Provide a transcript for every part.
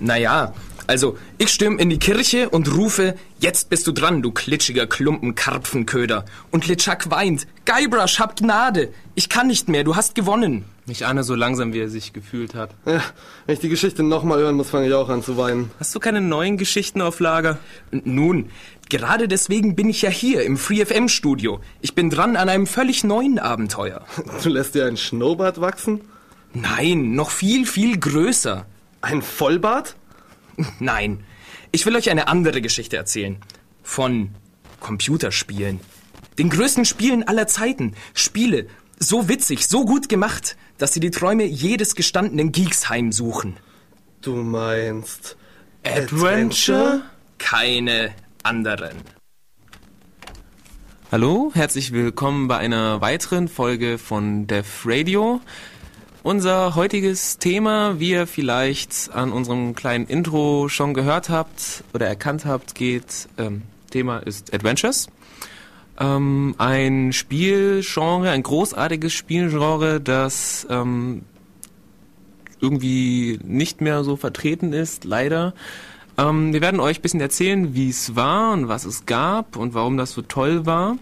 Naja, also ich stürm in die Kirche und rufe, jetzt bist du dran, du klitschiger Klumpen Karpfenköder. Und Litschak weint, Guybrush, hab Gnade, ich kann nicht mehr, du hast gewonnen. Ich ahne so langsam, wie er sich gefühlt hat. Ja, wenn ich die Geschichte nochmal hören muss, fange ich auch an zu weinen. Hast du keine neuen Geschichten auf Lager? Nun, gerade deswegen bin ich ja hier im Free FM Studio. Ich bin dran an einem völlig neuen Abenteuer. Du lässt dir ein Schnurrbart wachsen? Nein, noch viel, viel größer. Ein Vollbart? Nein, ich will euch eine andere Geschichte erzählen. Von Computerspielen. Den größten Spielen aller Zeiten. Spiele, so witzig, so gut gemacht, dass sie die Träume jedes gestandenen Geeks heimsuchen. Du meinst Adventure? Keine anderen. Hallo, herzlich willkommen bei einer weiteren Folge von Def Radio. Unser heutiges Thema, wie ihr vielleicht an unserem kleinen Intro schon gehört habt oder erkannt habt, geht, ähm, Thema ist Adventures. Ähm, ein Spielgenre, ein großartiges Spielgenre, das ähm, irgendwie nicht mehr so vertreten ist, leider. Ähm, wir werden euch ein bisschen erzählen, wie es war und was es gab und warum das so toll war.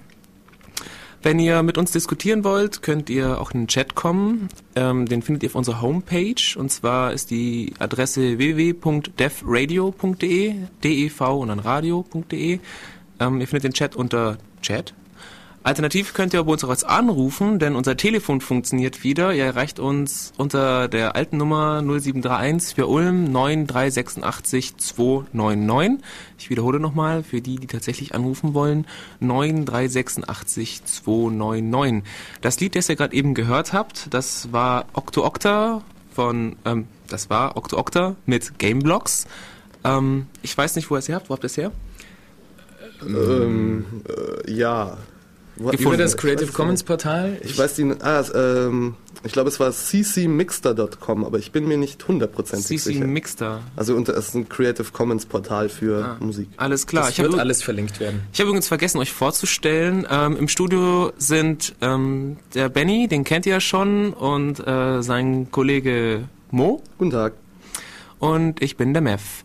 Wenn ihr mit uns diskutieren wollt, könnt ihr auch in den Chat kommen. Ähm, den findet ihr auf unserer Homepage. Und zwar ist die Adresse www.devradio.de, dev und dann radio.de. Ähm, ihr findet den Chat unter Chat. Alternativ könnt ihr aber uns auch jetzt anrufen, denn unser Telefon funktioniert wieder. Ihr erreicht uns unter der alten Nummer 0731 für Ulm 9386 299. Ich wiederhole nochmal für die, die tatsächlich anrufen wollen, 9386 299. Das Lied, das ihr gerade eben gehört habt, das war Octo Octa von, ähm, das war Octo Octa mit Gameblocks. Ähm, ich weiß nicht, wo ihr es her habt. Wo habt ihr es her? Ähm, äh, ja. Über das Creative Commons Portal? Ich, weiß die, ah, ähm, ich glaube es war ccmixter.com, aber ich bin mir nicht hundertprozentig sicher. ccmixter. Also unter, es ist ein Creative Commons Portal für Ah, Musik. Alles klar. Das ich wird habe alles verlinkt werden. Ich habe übrigens vergessen, euch vorzustellen. Ähm, Im Studio sind ähm, der Benny, den kennt ihr ja schon, und äh, sein Kollege Mo. Guten Tag. Und ich bin der Mev.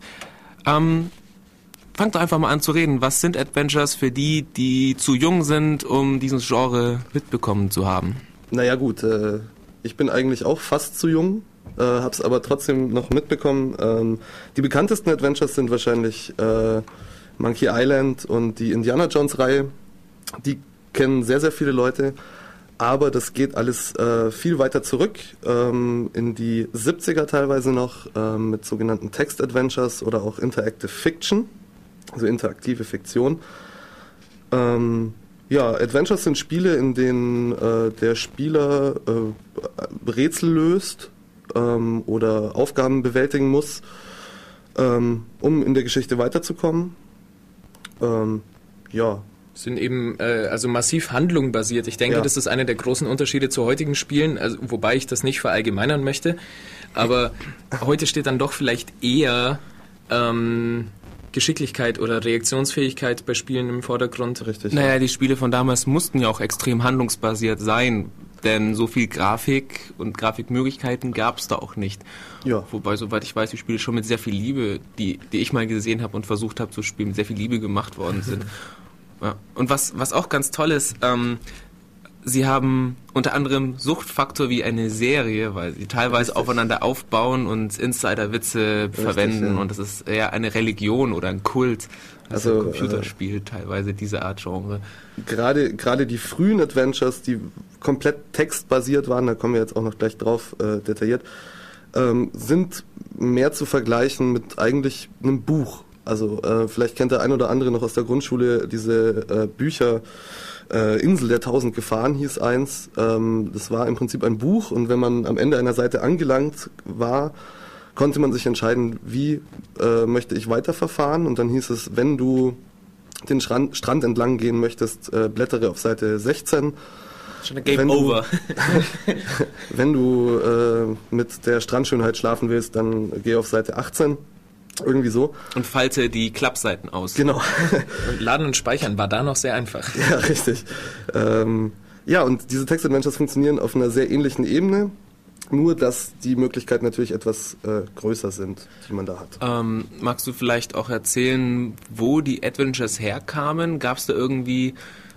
Ähm, fangt doch einfach mal an zu reden. Was sind Adventures für die, die zu jung sind, um dieses Genre mitbekommen zu haben? Naja gut, äh, ich bin eigentlich auch fast zu jung, äh, hab's aber trotzdem noch mitbekommen. Ähm, die bekanntesten Adventures sind wahrscheinlich äh, Monkey Island und die Indiana Jones Reihe. Die kennen sehr, sehr viele Leute. Aber das geht alles äh, viel weiter zurück, ähm, in die 70er teilweise noch, ähm, mit sogenannten Text-Adventures oder auch Interactive Fiction, also interaktive Fiktion. Ähm, ja, Adventures sind Spiele, in denen äh, der Spieler äh, Rätsel löst ähm, oder Aufgaben bewältigen muss, ähm, um in der Geschichte weiterzukommen. Ähm, ja, Sind eben äh, also massiv handlungbasiert. Ich denke, Ja. das ist einer der großen Unterschiede zu heutigen Spielen, also, wobei ich das nicht verallgemeinern möchte. Aber heute steht dann doch vielleicht eher ähm, Geschicklichkeit oder Reaktionsfähigkeit bei Spielen im Vordergrund. richtig. Naja, die Spiele von damals mussten ja auch extrem handlungsbasiert sein, denn so viel Grafik und Grafikmöglichkeiten gab es da auch nicht. Ja. Wobei, soweit ich weiß, die Spiele schon mit sehr viel Liebe, die, die ich mal gesehen habe und versucht habe zu spielen, mit sehr viel Liebe gemacht worden sind. ja. Und was, was auch ganz toll ist, ähm, sie haben unter anderem Suchtfaktor wie eine Serie, weil sie teilweise Richtig. aufeinander aufbauen und Insider-Witze verwenden ja. und das ist eher eine Religion oder ein Kult. Also, Also, ein Computerspiel teilweise diese Art Genre. gerade gerade die frühen Adventures, die komplett textbasiert waren, da kommen wir jetzt auch noch gleich drauf äh, detailliert, ähm, sind mehr zu vergleichen mit eigentlich einem Buch. Also äh, vielleicht kennt der ein oder andere noch aus der Grundschule diese äh, Bücher. Äh, Insel der tausend Gefahren hieß eins. Ähm, das war im Prinzip ein Buch und wenn man am Ende einer Seite angelangt war, konnte man sich entscheiden, wie äh, möchte ich weiterverfahren und dann hieß es, wenn du den Strand, Strand entlang gehen möchtest, äh, blättere auf Seite 16. Schon ein Game Wenn du- Over. Wenn du äh, mit der Strandschönheit schlafen willst, dann geh auf Seite 18. Irgendwie so. Und falte die Klappseiten aus. Genau. Und Laden und Speichern war da noch sehr einfach. ja, richtig. Ähm, ja, und diese Text-Adventures funktionieren auf einer sehr ähnlichen Ebene. Nur, dass die Möglichkeiten natürlich etwas äh, größer sind, die man da hat. Ähm, magst du vielleicht auch erzählen, wo die Adventures herkamen? Gab es da irgendwie,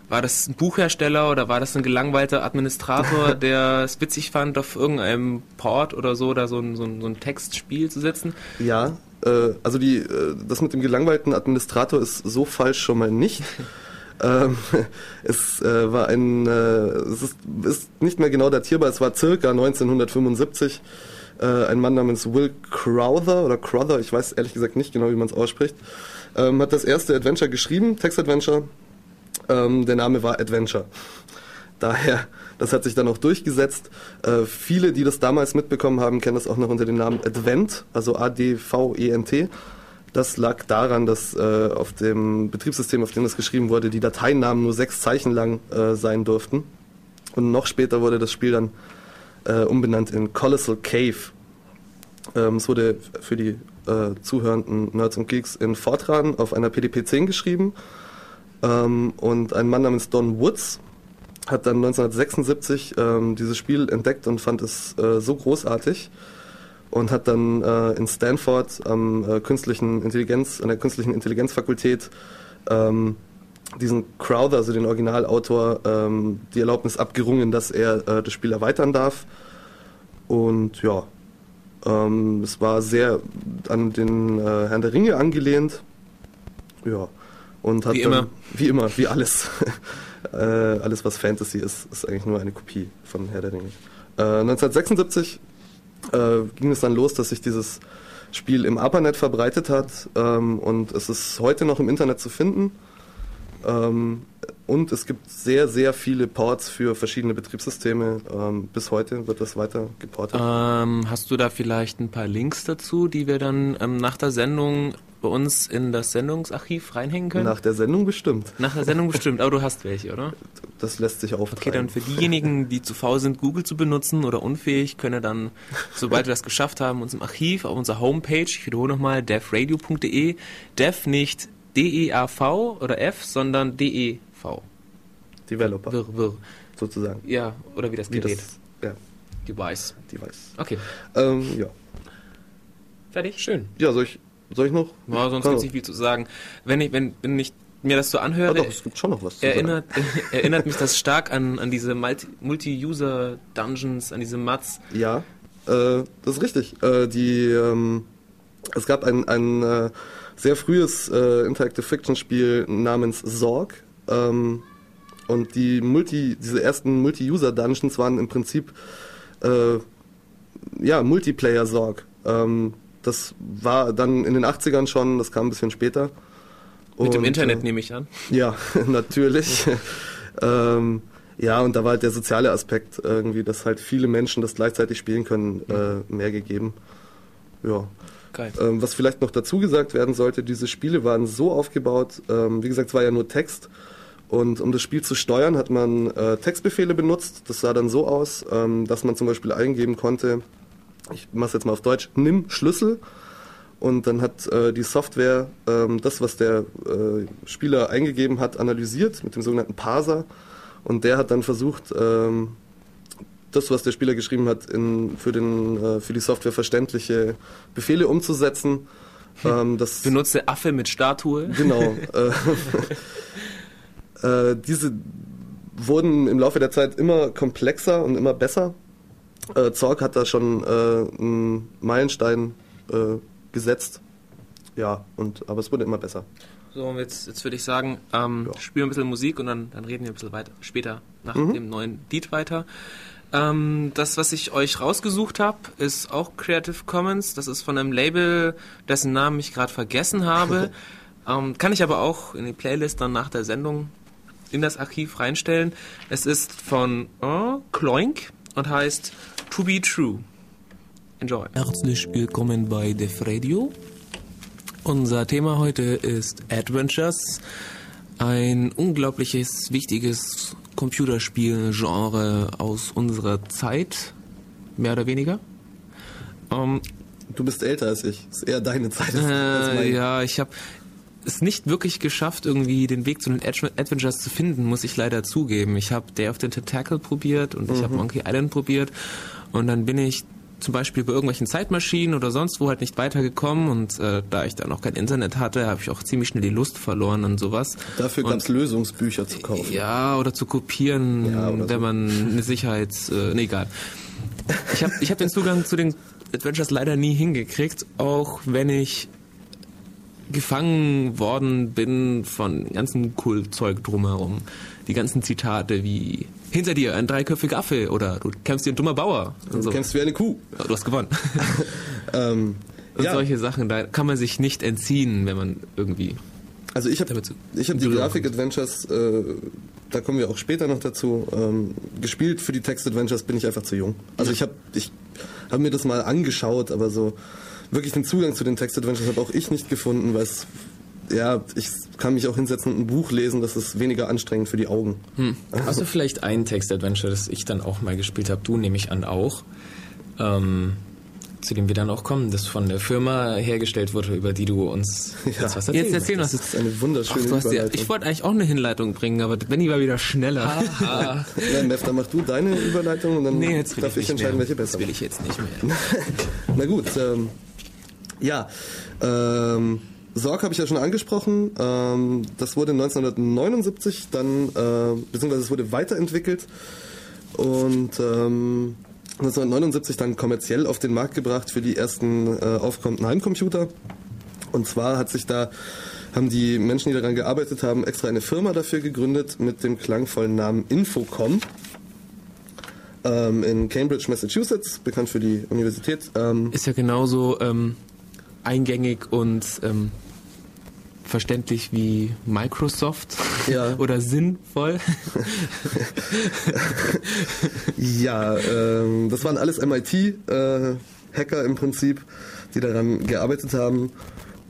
war das ein Buchhersteller oder war das ein gelangweilter Administrator, der es witzig fand, auf irgendeinem Port oder so da so ein, so ein, so ein Textspiel zu setzen? Ja, äh, also die, äh, das mit dem gelangweilten Administrator ist so falsch schon mal nicht. Ähm, es äh, war ein, äh, es ist, ist, nicht mehr genau datierbar, es war circa 1975. Äh, ein Mann namens Will Crowther oder Crowther, ich weiß ehrlich gesagt nicht genau, wie man es ausspricht, ähm, hat das erste Adventure geschrieben, Text-Adventure. Ähm, der Name war Adventure. Daher, das hat sich dann auch durchgesetzt. Äh, viele, die das damals mitbekommen haben, kennen das auch noch unter dem Namen Advent, also A-D-V-E-N-T. Das lag daran, dass äh, auf dem Betriebssystem, auf dem das geschrieben wurde, die Dateinamen nur sechs Zeichen lang äh, sein durften. Und noch später wurde das Spiel dann äh, umbenannt in Colossal Cave. Ähm, es wurde für die äh, zuhörenden Nerds und Geeks in Fortran auf einer PDP-10 geschrieben. Ähm, und ein Mann namens Don Woods hat dann 1976 ähm, dieses Spiel entdeckt und fand es äh, so großartig und hat dann äh, in Stanford am äh, künstlichen Intelligenz, an der künstlichen Intelligenzfakultät ähm, diesen Crowther, also den Originalautor, ähm, die Erlaubnis abgerungen, dass er äh, das Spiel erweitern darf. Und ja, ähm, es war sehr an den äh, Herrn der Ringe angelehnt. Ja. Und hat Wie dann, immer. Wie immer, wie alles. äh, alles, was Fantasy ist, ist eigentlich nur eine Kopie von Herr der Ringe. Äh, 1976 äh, ging es dann los, dass sich dieses Spiel im ARPANET verbreitet hat ähm, und es ist heute noch im Internet zu finden. Ähm, und es gibt sehr, sehr viele Ports für verschiedene Betriebssysteme. Ähm, bis heute wird das weiter geportet. Ähm, hast du da vielleicht ein paar Links dazu, die wir dann ähm, nach der Sendung bei uns in das Sendungsarchiv reinhängen können? Nach der Sendung bestimmt. Nach der Sendung bestimmt, aber du hast welche, oder? Das lässt sich auftreiben. Okay, dann für diejenigen, die zu faul sind, Google zu benutzen oder unfähig, können dann, sobald wir das geschafft haben, uns im Archiv auf unserer Homepage, ich wiederhole nochmal, devradio.de, dev nicht D-E-A-V oder F, sondern D-E-V. Developer, Wirr, wirr. sozusagen. Ja, oder wie das Wie Gerät. das, ja, Device. Device. Okay, Ähm, ja. fertig? Schön. ja, soll ich, soll ich noch? Ja, sonst gibt es nicht viel zu sagen. Wenn ich, wenn, wenn ich mir das so Ah, anhöre, doch, es gibt schon noch was zu erinnert, erinnert mich das stark an, an diese Multi- Multi-User-Dungeons, an diese Mats. Ja, äh, das ist richtig. Äh, die, ähm, es gab ein, ein äh, sehr frühes äh, Interactive Fiction Spiel namens Zorg. Ähm, und die Multi, diese ersten Multi-User Dungeons waren im Prinzip äh, ja, Multiplayer Sorg. Ähm, das war dann in den 80ern schon, das kam ein bisschen später. Mit dem Internet äh, nehme ich an. Ja, natürlich. ähm, ja, und da war halt der soziale Aspekt irgendwie, dass halt viele Menschen das gleichzeitig spielen können, äh, mehr gegeben. Ja. Ähm, was vielleicht noch dazu gesagt werden sollte, diese Spiele waren so aufgebaut, ähm, wie gesagt, es war ja nur Text. Und um das Spiel zu steuern, hat man äh, Textbefehle benutzt. Das sah dann so aus, ähm, dass man zum Beispiel eingeben konnte, ich mache jetzt mal auf Deutsch, nimm Schlüssel. Und dann hat äh, die Software ähm, das, was der äh, Spieler eingegeben hat, analysiert mit dem sogenannten Parser. Und der hat dann versucht, ähm, das, was der Spieler geschrieben hat, in, für, den, äh, für die Software verständliche Befehle umzusetzen. Ähm, das, Benutze Affe mit Statue. Genau. äh, äh, diese wurden im Laufe der Zeit immer komplexer und immer besser. Äh, Zorg hat da schon äh, einen Meilenstein äh, gesetzt. Ja, und, aber es wurde immer besser. So, jetzt, jetzt würde ich sagen, ähm, Ja. spielen wir ein bisschen Musik und dann, dann reden wir ein bisschen weiter, später nach Mhm. dem neuen Lied weiter. Ähm, das, was ich euch rausgesucht habe, ist auch Creative Commons. Das ist von einem Label, dessen Namen ich gerade vergessen habe. ähm, kann ich aber auch in die Playlist dann nach der Sendung in das Archiv reinstellen. Es ist von oh, Kloink und heißt To Be True. Enjoy. Herzlich willkommen bei Def Radio. Unser Thema heute ist Adventures, ein unglaubliches, wichtiges Computerspiel-Genre aus unserer Zeit, mehr oder weniger. Ähm, Du bist älter als ich. Ist eher deine Zeit. als- als äh, meine. ja, ich habe es nicht wirklich geschafft, irgendwie den Weg zu den Adve- Adventures zu finden, muss ich leider zugeben. Ich habe Day of the Tentacle probiert und ich habe Monkey Island probiert Und dann bin ich zum Beispiel bei irgendwelchen Zeitmaschinen oder sonst wo halt nicht weitergekommen und äh, da ich dann auch kein Internet hatte, habe ich auch ziemlich schnell die Lust verloren an sowas. Dafür Und- gab es Lösungsbücher zu kaufen. Ja, oder zu kopieren, Ja, oder wenn so. man eine Sicherheits... Äh, nee, egal. Ich habe ich hab den Zugang zu den Adventures leider nie hingekriegt, auch wenn ich gefangen worden bin von ganzen Kultzeug drumherum. Die ganzen Zitate wie hinter dir ein dreiköpfiger Affe oder du kämpfst wie ein dummer Bauer. Und Du so. kämpfst wie eine Kuh. Du hast gewonnen. Ähm, Und ja, solche Sachen, da kann man sich nicht entziehen, wenn man irgendwie also ich habe hab die Grafik-Adventures, äh, da kommen wir auch später noch dazu, ähm, gespielt. Für die Text-Adventures bin ich einfach zu jung. Also ich habe ich hab mir das mal angeschaut, aber so wirklich den Zugang zu den Text-Adventures habe auch ich nicht gefunden, weil es, ja, ich kann mich auch hinsetzen und ein Buch lesen, das ist weniger anstrengend für die Augen. Hast du vielleicht ein Text-Adventure, das ich dann auch mal gespielt habe? Du nehme ich an auch. Ähm, zu dem wir dann auch kommen, das von der Firma hergestellt wurde, über die du uns Ja. jetzt was erzählen Jetzt erzähl was. Das ist eine wunderschöne Ach, ja, Überleitung. ich wollte eigentlich auch eine Hinleitung bringen, aber Benny war wieder schneller. Ah, Ja, Mev, dann mach du deine Überleitung und dann Nee, jetzt darf ich, ich, entscheiden, mehr. welche besser Das will ich jetzt nicht mehr. Na gut, ähm, ja, ähm, Sorg habe ich ja schon angesprochen. Ähm, das wurde 1979 dann, äh, beziehungsweise es wurde weiterentwickelt und ähm, 1979 dann kommerziell auf den Markt gebracht für die ersten äh, aufkommenden Heimcomputer. Und zwar hat sich da haben die Menschen, die daran gearbeitet haben, extra eine Firma dafür gegründet mit dem klangvollen Namen Infocom ähm, in Cambridge, Massachusetts, bekannt für die Universität. Ähm, Ist ja genauso ähm, eingängig und ähm, verständlich wie Microsoft Ja. oder sinnvoll. ja, ähm, das waren alles MIT-Hacker im Prinzip, die daran gearbeitet haben.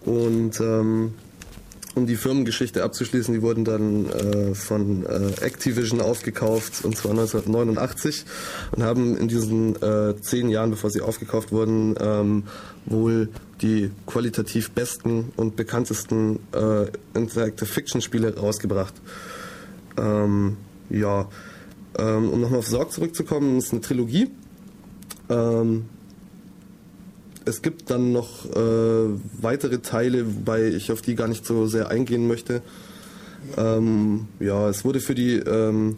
Und ähm, um die Firmengeschichte abzuschließen, die wurden dann äh, von äh, Activision aufgekauft, und zwar 1989, und haben in diesen äh, zehn Jahren, bevor sie aufgekauft wurden, ähm, wohl die qualitativ besten und bekanntesten äh, Interactive Fiction Spiele rausgebracht. Ähm, ja, ähm, um nochmal auf Sorg zurückzukommen, ist eine Trilogie. Ähm, es gibt dann noch äh, weitere Teile, wobei ich auf die gar nicht so sehr eingehen möchte. Ähm, ja, es wurde für die, ähm,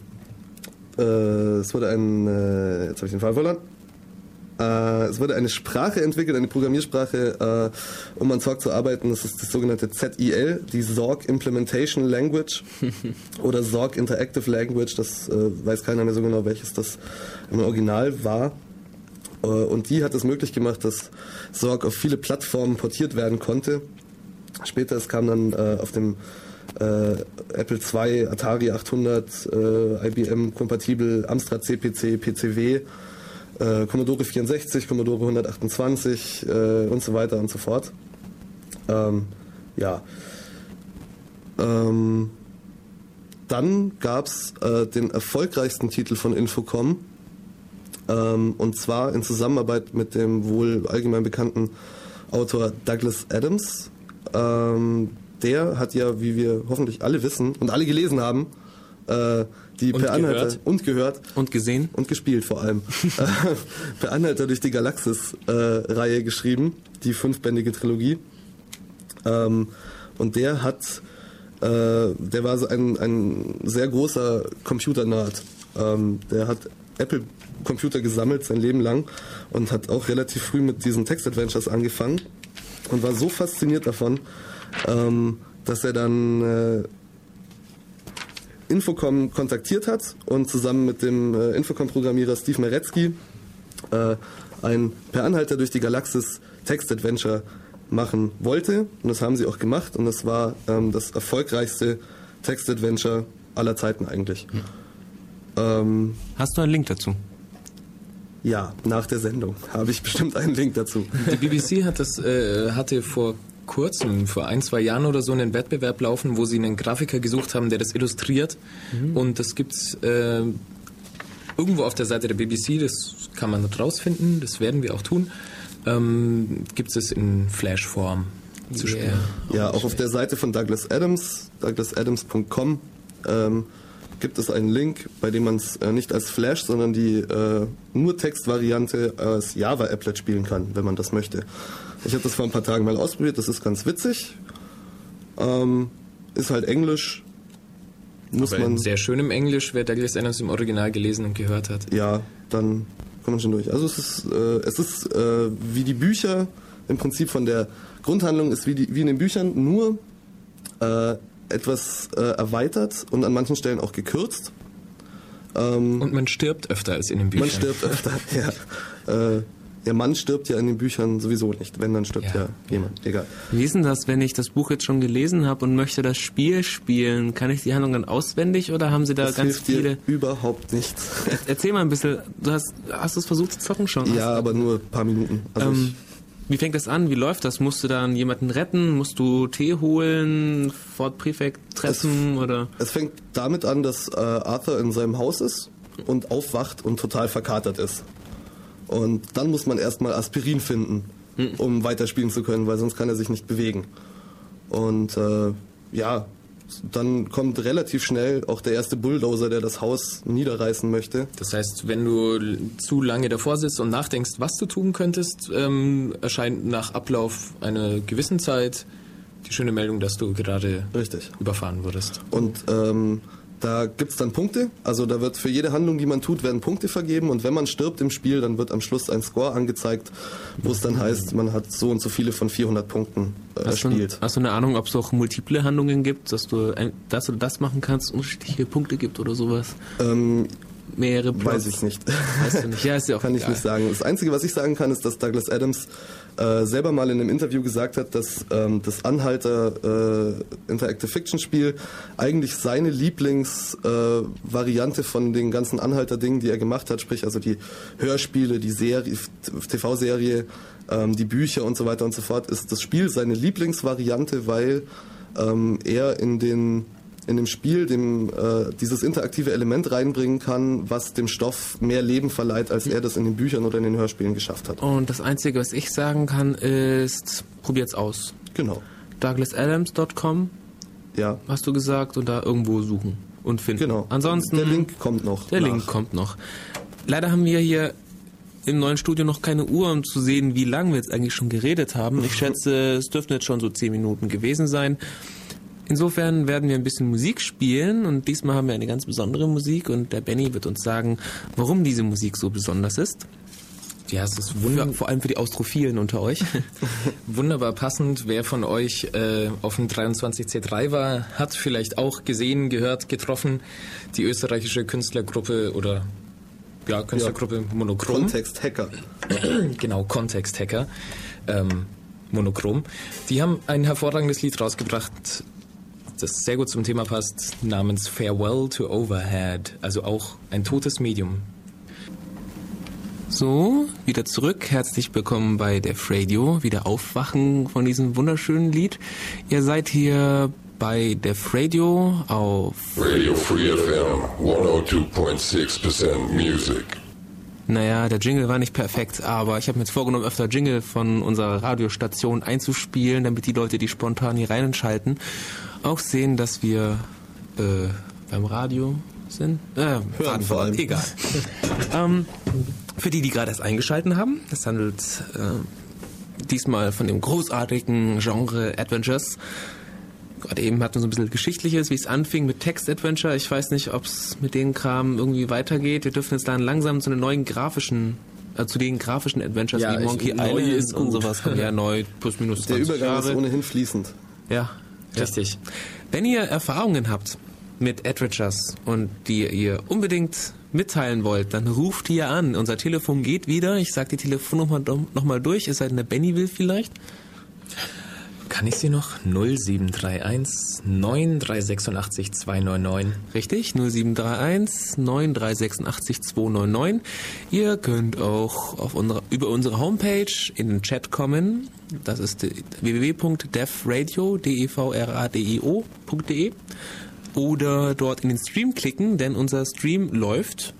äh, es wurde ein, äh, jetzt habe ich den Fall verloren. Äh, es wurde eine Sprache entwickelt, eine Programmiersprache, äh, um an Sorg zu arbeiten. Das ist das sogenannte ZIL, die Sorg Implementation Language oder Sorg Interactive Language. Das äh, weiß keiner mehr so genau, welches das im Original war. Äh, Und die hat es möglich gemacht, dass Sorg auf viele Plattformen portiert werden konnte. Später es kam dann äh, auf dem äh, Apple II, Atari 800, äh, IBM kompatibel, Amstrad CPC, PCW, äh, Commodore 64, Commodore 128 äh, und so weiter und so fort. Ähm, ja. Ähm, dann gab es den erfolgreichsten Titel von Infocom, ähm, und zwar in Zusammenarbeit mit dem wohl allgemein bekannten Autor Douglas Adams. Ähm, der hat ja, wie wir hoffentlich alle wissen und alle gelesen haben, äh, die Und Per Anhalter gehört. und gehört Und gesehen? und gespielt vor allem. Äh, per Anhalter durch die Galaxis-Reihe geschrieben, die fünfbändige Trilogie. Ähm, und der hat, äh, der war so ein, ein sehr großer Computer-Nerd. Ähm, der hat Apple-Computer gesammelt sein Leben lang und hat auch relativ früh mit diesen Text-Adventures angefangen und war so fasziniert davon, ähm, dass er dann äh, Infocom kontaktiert hat und zusammen mit dem äh, Infocom-Programmierer Steve Meretzky äh, ein Per Anhalter durch die Galaxis Text-Adventure machen wollte. Und das haben sie auch gemacht und das war ähm, das erfolgreichste Text-Adventure aller Zeiten eigentlich. Ähm, Hast du einen Link dazu? ja, nach der Sendung habe ich bestimmt einen Link dazu. Die BBC hat das, äh, hatte vor kurzem, vor ein, zwei Jahren oder so, einen Wettbewerb laufen, wo sie einen Grafiker gesucht haben, der das illustriert. Und das gibt's äh, irgendwo auf der Seite der BBC, das kann man dort rausfinden, das werden wir auch tun. Ähm, gibt es in Flash-Form zu spielen. Ja, auch auf der Seite von Douglas Adams, douglasadams.com, ähm, gibt es einen Link, bei dem man es äh, nicht als Flash, sondern die äh, nur Textvariante als Java-Applet spielen kann, wenn man das möchte. Ich habe das vor ein paar Tagen mal ausprobiert, das ist ganz witzig. Ähm, ist halt Englisch. Muss Aber man in sehr schönem Englisch, wer Douglas Adams im Original gelesen und gehört hat. Ja, dann kommt man schon durch. Also es ist, äh, es ist äh, wie die Bücher, im Prinzip von der Grundhandlung ist wie, die, wie in den Büchern, nur äh, etwas äh, erweitert und an manchen Stellen auch gekürzt. Ähm, und man stirbt öfter als in den Büchern. Man stirbt öfter, ja. Äh, der Mann stirbt ja in den Büchern sowieso nicht. Wenn, dann stirbt ja, ja jemand. Egal. Wie ist denn das, wenn ich das Buch jetzt schon gelesen habe und möchte das Spiel spielen? Kann ich die Handlung dann auswendig oder haben Sie da das ganz hilft viele? Dir überhaupt nichts. Erzähl mal ein bisschen. Du hast, hast du es versucht zu zocken schon? Ja, aber nur ein paar Minuten. Also ähm, wie fängt das an? Wie läuft das? Musst du dann jemanden retten? Musst du Tee holen? Fort Prefect treffen? Es, oder? es fängt damit an, dass äh, Arthur in seinem Haus ist und aufwacht und total verkatert ist. Und dann muss man erstmal Aspirin finden, hm. um weiterspielen zu können, weil sonst kann er sich nicht bewegen. Und äh, ja, dann kommt relativ schnell auch der erste Bulldozer, der das Haus niederreißen möchte. Das heißt, wenn du zu lange davor sitzt und nachdenkst, was du tun könntest, ähm, erscheint nach Ablauf einer gewissen Zeit die schöne Meldung, dass du gerade Richtig. überfahren wurdest. Und ähm, da gibt es dann Punkte, also da wird für jede Handlung, die man tut, werden Punkte vergeben und wenn man stirbt im Spiel, dann wird am Schluss ein Score angezeigt, wo es dann heißt, man hat so und so viele von 400 Punkten äh, hast erspielt. Du, hast du eine Ahnung, ob es auch multiple Handlungen gibt, dass du das oder das machen kannst, unterschiedliche Punkte gibt oder sowas? Ähm, Mehrere Plots? Weiß ich nicht. Weißt du nicht? Ja, ist ja auch Kann egal. ich nicht sagen. Das Einzige, was ich sagen kann, ist, dass Douglas Adams äh, selber mal in einem Interview gesagt hat, dass ähm, das Anhalter äh, Interactive Fiction Spiel eigentlich seine Lieblingsvariante äh, von den ganzen Anhalter-Dingen, die er gemacht hat, sprich also die Hörspiele, die Serie, TV-Serie, ähm, die Bücher und so weiter und so fort, ist das Spiel seine Lieblingsvariante, weil ähm, er in den in dem Spiel dem, äh, dieses interaktive Element reinbringen kann, was dem Stoff mehr Leben verleiht, als er das in den Büchern oder in den Hörspielen geschafft hat. Und das Einzige, was ich sagen kann, ist, probiert's aus. Genau. DouglasAdams.com ja. hast du gesagt und da irgendwo suchen und finden. Genau. Ansonsten. Der Link kommt noch. Der nach. Link kommt noch. Leider haben wir hier im neuen Studio noch keine Uhr, um zu sehen, wie lange wir jetzt eigentlich schon geredet haben. Ich schätze, es dürften jetzt schon so zehn Minuten gewesen sein. Insofern werden wir ein bisschen Musik spielen und diesmal haben wir eine ganz besondere Musik und der Benny wird uns sagen, warum diese Musik so besonders ist. Ja, es ist wunderbar. Vor allem für die Austrophilen unter euch. wunderbar passend. Wer von euch äh, auf dem 23C3 war, hat vielleicht auch gesehen, gehört, getroffen die österreichische Künstlergruppe oder ja, Künstlergruppe ja. Monochrom. Kontext Hacker. genau, Kontext Hacker. Ähm, Monochrom. Die haben ein hervorragendes Lied rausgebracht, das sehr gut zum Thema passt, namens Farewell to Overhead, also auch ein totes Medium. So, wieder zurück. Herzlich willkommen bei Def Radio. Wieder aufwachen von diesem wunderschönen Lied. Ihr seid hier bei Def Radio auf Radio Free FM 102.6% Music. Naja, der Jingle war nicht perfekt, aber ich habe mir jetzt vorgenommen, öfter Jingle von unserer Radiostation einzuspielen, damit die Leute, die spontan hier reinschalten, auch sehen, dass wir äh, beim Radio sind. Äh, Hören vor allem. Egal. ähm, für die, die gerade erst eingeschalten haben, es handelt äh, diesmal von dem großartigen Genre Adventures. Gerade eben hatten wir so ein bisschen Geschichtliches, wie es anfing mit Text-Adventure. Ich weiß nicht, ob es mit den Kram irgendwie weitergeht. Wir dürfen jetzt dann langsam zu den neuen grafischen äh, zu den grafischen Adventures ja, wie Monkey Island ist und sowas kommen ja neu plus minus 20 Der Übergang Jahre. ist ohnehin fließend. Ja, Richtig. Wenn ihr Erfahrungen habt mit Adventures und die ihr unbedingt mitteilen wollt, dann ruft hier an. Unser Telefon geht wieder. Ich sage die Telefonnummer nochmal durch. Es sei denn, der Benny will vielleicht. Kann ich sie noch? 0731 9386 299. Richtig, 0731 9386 299. Ihr könnt auch unsere, über unsere Homepage in den Chat kommen. Das ist www.devradio.de oder dort in den Stream klicken, denn unser Stream läuft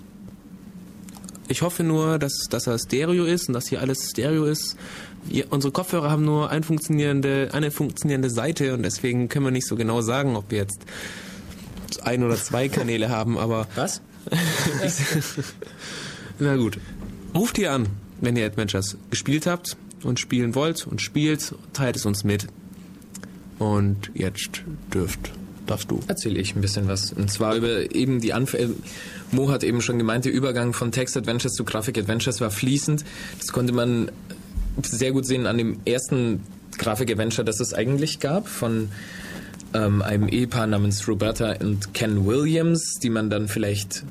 ich hoffe nur, dass, dass er Stereo ist und dass hier alles Stereo ist. Wir, unsere Kopfhörer haben nur ein funktionierende, eine funktionierende Seite und deswegen können wir nicht so genau sagen, ob wir jetzt ein oder zwei Kanäle haben, aber Was? na gut. Ruft hier an, wenn ihr Adventures gespielt habt und spielen wollt und spielt, teilt es uns mit. Und jetzt dürft, darfst du. Erzähle ich ein bisschen was. Und zwar über eben die Anfänge. Mo hat eben schon gemeint, der Übergang von Text-Adventures zu Grafik-Adventures war fließend. Das konnte man sehr gut sehen an dem ersten Grafik-Adventure, das es eigentlich gab, von ähm, einem Ehepaar namens Roberta und Ken Williams, die man dann vielleicht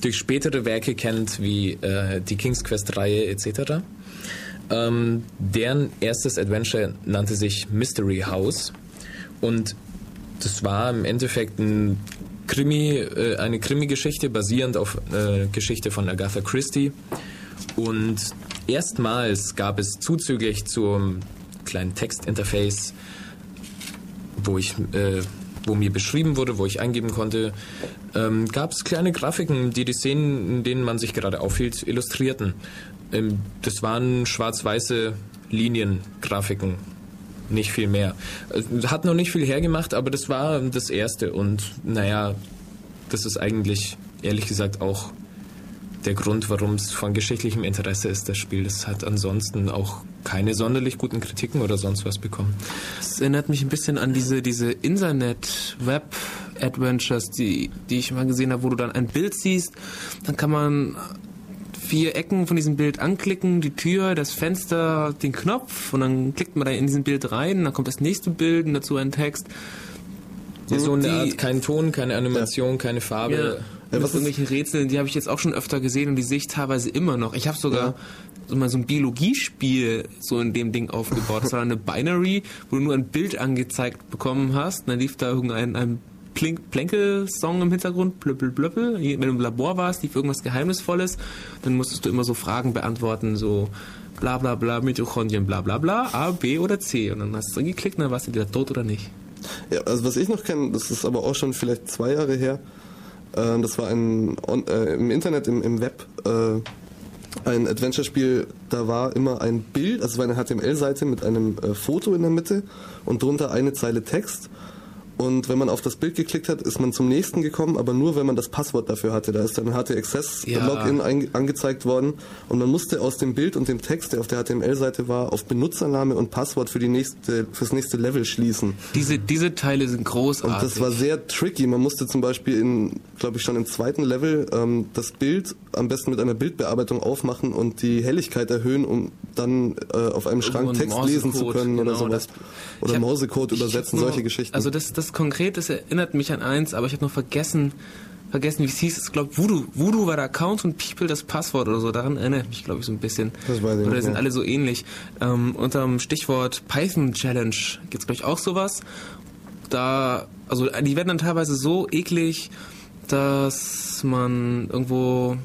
durch spätere Werke kennt, wie äh, die King's Quest-Reihe etc. Ähm, deren erstes Adventure nannte sich Mystery House und das war im Endeffekt ein Krimi, äh, eine Krimi-Geschichte basierend auf äh, Geschichte von Agatha Christie und erstmals gab es zuzüglich zum kleinen Textinterface, wo ich äh, wo mir beschrieben wurde, wo ich eingeben konnte, ähm, gab es kleine Grafiken, die die Szenen, in denen man sich gerade aufhielt, illustrierten. Ähm, das waren schwarz-weiße Liniengrafiken, nicht viel mehr. Äh, Hat noch nicht viel hergemacht, aber das war das Erste. Und naja, das ist eigentlich, ehrlich gesagt, auch der Grund, warum es von geschichtlichem Interesse ist, das Spiel. Das hat ansonsten auch keine sonderlich guten Kritiken oder sonst was bekommen. Das erinnert mich ein bisschen an diese, diese Internet-Web-Adventures, die, die ich mal gesehen habe, wo du dann ein Bild siehst, dann kann man vier Ecken von diesem Bild anklicken, die Tür, das Fenster, den Knopf und dann klickt man da in diesen Bild rein, dann kommt das nächste Bild und dazu ein Text. So eine Art, kein Ton, keine Animation, keine Farbe. Ja, Ja, was irgendwelche Rätsel, die habe ich jetzt auch schon öfter gesehen und die sehe ich teilweise immer noch. Ich habe sogar Ja. so mal so ein Biologiespiel so in dem Ding aufgebaut. Das war eine Binary, wo du nur ein Bild angezeigt bekommen hast. Und dann lief da irgendein ein Plänkel-Song im Hintergrund, blöppel, blöppel. Wenn du im Labor warst, lief irgendwas Geheimnisvolles. Dann musstest du immer so Fragen beantworten, so bla bla bla, Mitochondrien, bla bla bla, A, B oder C. Und dann hast du geklickt und dann warst du wieder tot oder nicht. Ja, also was ich noch kenne, das ist aber auch schon vielleicht zwei Jahre her. Äh, das war ein on, äh, im Internet, im, im Web, äh, ein Adventure-Spiel. Da war immer ein Bild, also es war eine HTML-Seite mit einem äh, Foto in der Mitte und drunter eine Zeile Text. Und wenn man auf das Bild geklickt hat, ist man zum nächsten gekommen, aber nur wenn man das Passwort dafür hatte. Da ist dann ein Ja. HT-Access-Login einge- angezeigt worden und man musste aus dem Bild und dem Text, der auf der HTML-Seite war, auf Benutzername und Passwort für die nächste, fürs nächste Level schließen. Diese, diese Teile sind großartig. Und das war sehr tricky. Man musste zum Beispiel in, glaube ich, schon im zweiten Level ähm, das Bild am besten mit einer Bildbearbeitung aufmachen und die Helligkeit erhöhen, um dann äh, auf einem Schrank Irgendwo Text lesen zu können oder genau, sowas. Oder hab- Morsecode ich übersetzen, solche Geschichten. Also das, das konkret, das erinnert mich an eins, aber ich habe noch vergessen, vergessen, wie es hieß. Ich glaube, Voodoo, Voodoo war der Account und People das Passwort oder so. Daran erinnere ich mich, glaube ich, so ein bisschen. Das weiß ich oder sind mehr. alle so ähnlich. Ähm, unter dem Stichwort Python Challenge gibt's glaube ich, auch sowas. Da, also die werden dann teilweise so eklig, dass man irgendwo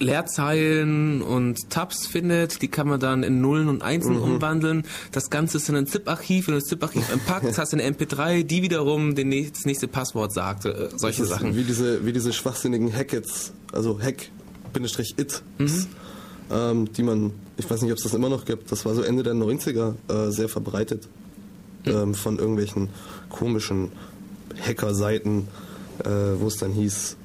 Leerzeilen und Tabs findet, die kann man dann in Nullen und Einsen Mhm. umwandeln. Das Ganze ist in ein ZIP-Archiv, wenn du das ZIP-Archiv entpackst, hast du eine MP3, die wiederum den nächst- das nächste Passwort sagt, äh, solche Sachen. Wie diese, wie diese schwachsinnigen Hackets, also Hack-It, Mhm. ähm, die man, ich weiß nicht, ob es das immer noch gibt, das war so Ende der 90er äh, sehr verbreitet Mhm. ähm, von irgendwelchen komischen Hacker-Seiten, äh, wo es dann hieß,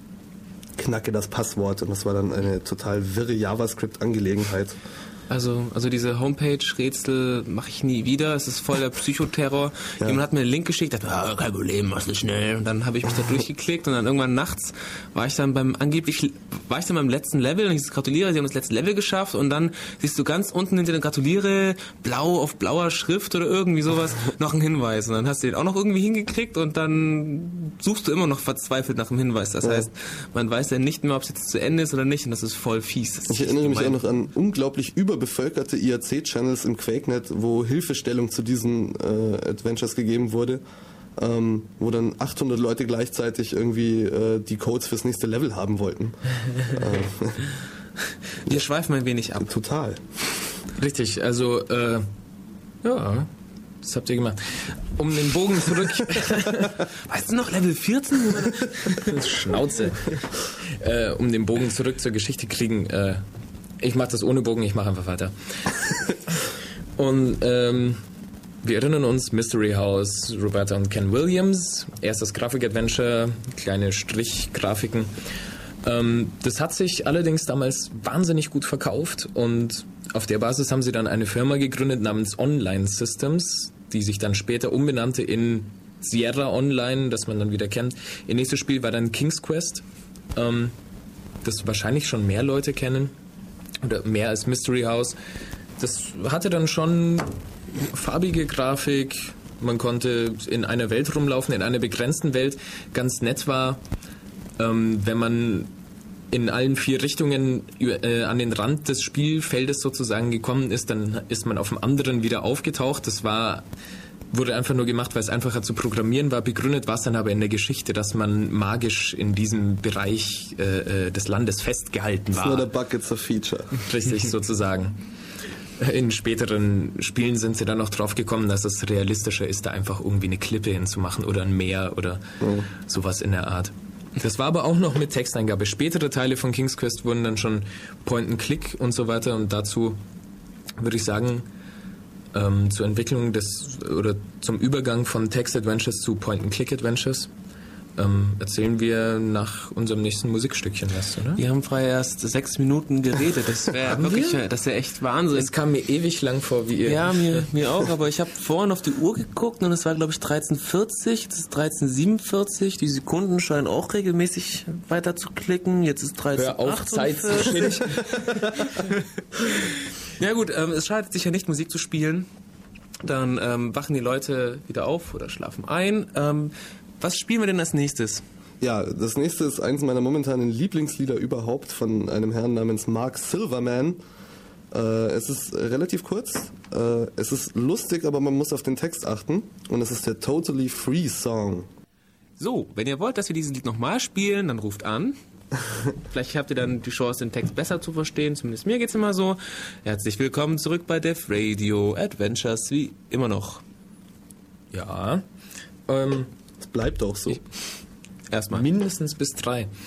knacke das Passwort und das war dann eine total wirre JavaScript-Angelegenheit. Also, also diese Homepage-Rätsel mache ich nie wieder. Es ist voll der Psychoterror. Ja. Jemand hat mir einen Link geschickt, dachte, ah, kein Problem, machst du schnell. Und dann habe ich mich da durchgeklickt und dann irgendwann nachts war ich dann beim angeblich war ich dann beim letzten Level und ich gratuliere, sie haben das letzte Level geschafft und dann siehst du ganz unten hinter den Gratuliere blau auf blauer Schrift oder irgendwie sowas noch einen Hinweis und dann hast du den auch noch irgendwie hingekriegt und dann suchst du immer noch verzweifelt nach dem Hinweis. Das Ja. heißt, man weiß ja nicht mehr, ob es jetzt zu Ende ist oder nicht und das ist voll fies. Ist Ich erinnere mich auch noch an unglaublich überbevölkerte IRC-Channels im QuakeNet, wo Hilfestellung zu diesen äh, Adventures gegeben wurde, ähm, wo dann 800 Leute gleichzeitig irgendwie äh, die Codes fürs nächste Level haben wollten. Wir schweifen ein wenig ab. Total. Richtig, also, äh, ja, das habt ihr gemacht. Um den Bogen zurück. Weißt du noch, Level 14? Schnauze. Äh, um den Bogen zurück zur Geschichte kriegen. Äh, ich mache das ohne Bogen, ich mache einfach weiter. Und ähm, Wir erinnern uns, Mystery House, Roberta und Ken Williams, erstes Grafik-Adventure, kleine Strichgrafiken. Ähm, das hat sich allerdings damals wahnsinnig gut verkauft und auf der Basis haben sie dann eine Firma gegründet namens Online Systems, die sich dann später umbenannte in Sierra Online, das man dann wieder kennt. Ihr nächstes Spiel war dann King's Quest, ähm, das wahrscheinlich schon mehr Leute kennen oder mehr als Mystery House. Das hatte dann schon farbige Grafik. Man konnte in einer Welt rumlaufen, in einer begrenzten Welt. Ganz nett war, ähm, wenn man in allen vier Richtungen äh, an den Rand des Spielfeldes sozusagen gekommen ist, dann ist man auf dem anderen wieder aufgetaucht. Das war wurde einfach nur gemacht, weil es einfacher zu programmieren war. Begründet war es dann aber in der Geschichte, dass man magisch in diesem Bereich äh, äh des Landes festgehalten It's war. not a bug, it's a feature. Richtig, sozusagen. In späteren Spielen sind sie dann noch drauf gekommen, dass es realistischer ist, da einfach irgendwie eine Klippe hinzumachen oder ein Meer oder sowas in der Art. Das war aber auch noch mit Texteingabe. Spätere Teile von King's Quest wurden dann schon Point-and-Click und so weiter und dazu würde ich sagen, ähm, zur Entwicklung des oder zum Übergang von Text-Adventures zu Point-and-Click-Adventures ähm, erzählen wir nach unserem nächsten Musikstückchen was, oder? Wir haben frei erst sechs Minuten geredet. Das wäre wirklich, wir? das wäre echt Wahnsinn. Es kam mir ewig lang vor, wie ihr. Ja, mir, mir auch, aber ich habe vorhin auf die Uhr geguckt und es war, glaube ich, 13.40, jetzt ist 13.47, die Sekunden scheinen auch regelmäßig weiter zu klicken, jetzt ist 13.48. Hör auf, Zeit zu. Ja gut, ähm, es schadet sich ja nicht, Musik zu spielen. Dann ähm, wachen die Leute wieder auf oder schlafen ein. Ähm, was spielen wir denn als nächstes? Ja, das nächste ist eins meiner momentanen Lieblingslieder überhaupt von einem Herrn namens Mark Silverman. Äh, es ist relativ kurz, äh, es ist lustig, aber man muss auf den Text achten. Und es ist der Totally Free Song. So, wenn ihr wollt, dass wir dieses Lied nochmal spielen, dann ruft an. Vielleicht habt ihr dann die Chance, den Text besser zu verstehen. Zumindest mir geht's immer so. Herzlich willkommen zurück bei Def Radio Adventures, wie immer noch. Ja. Ähm, Es bleibt auch so. Erstmal. mindestens bis drei.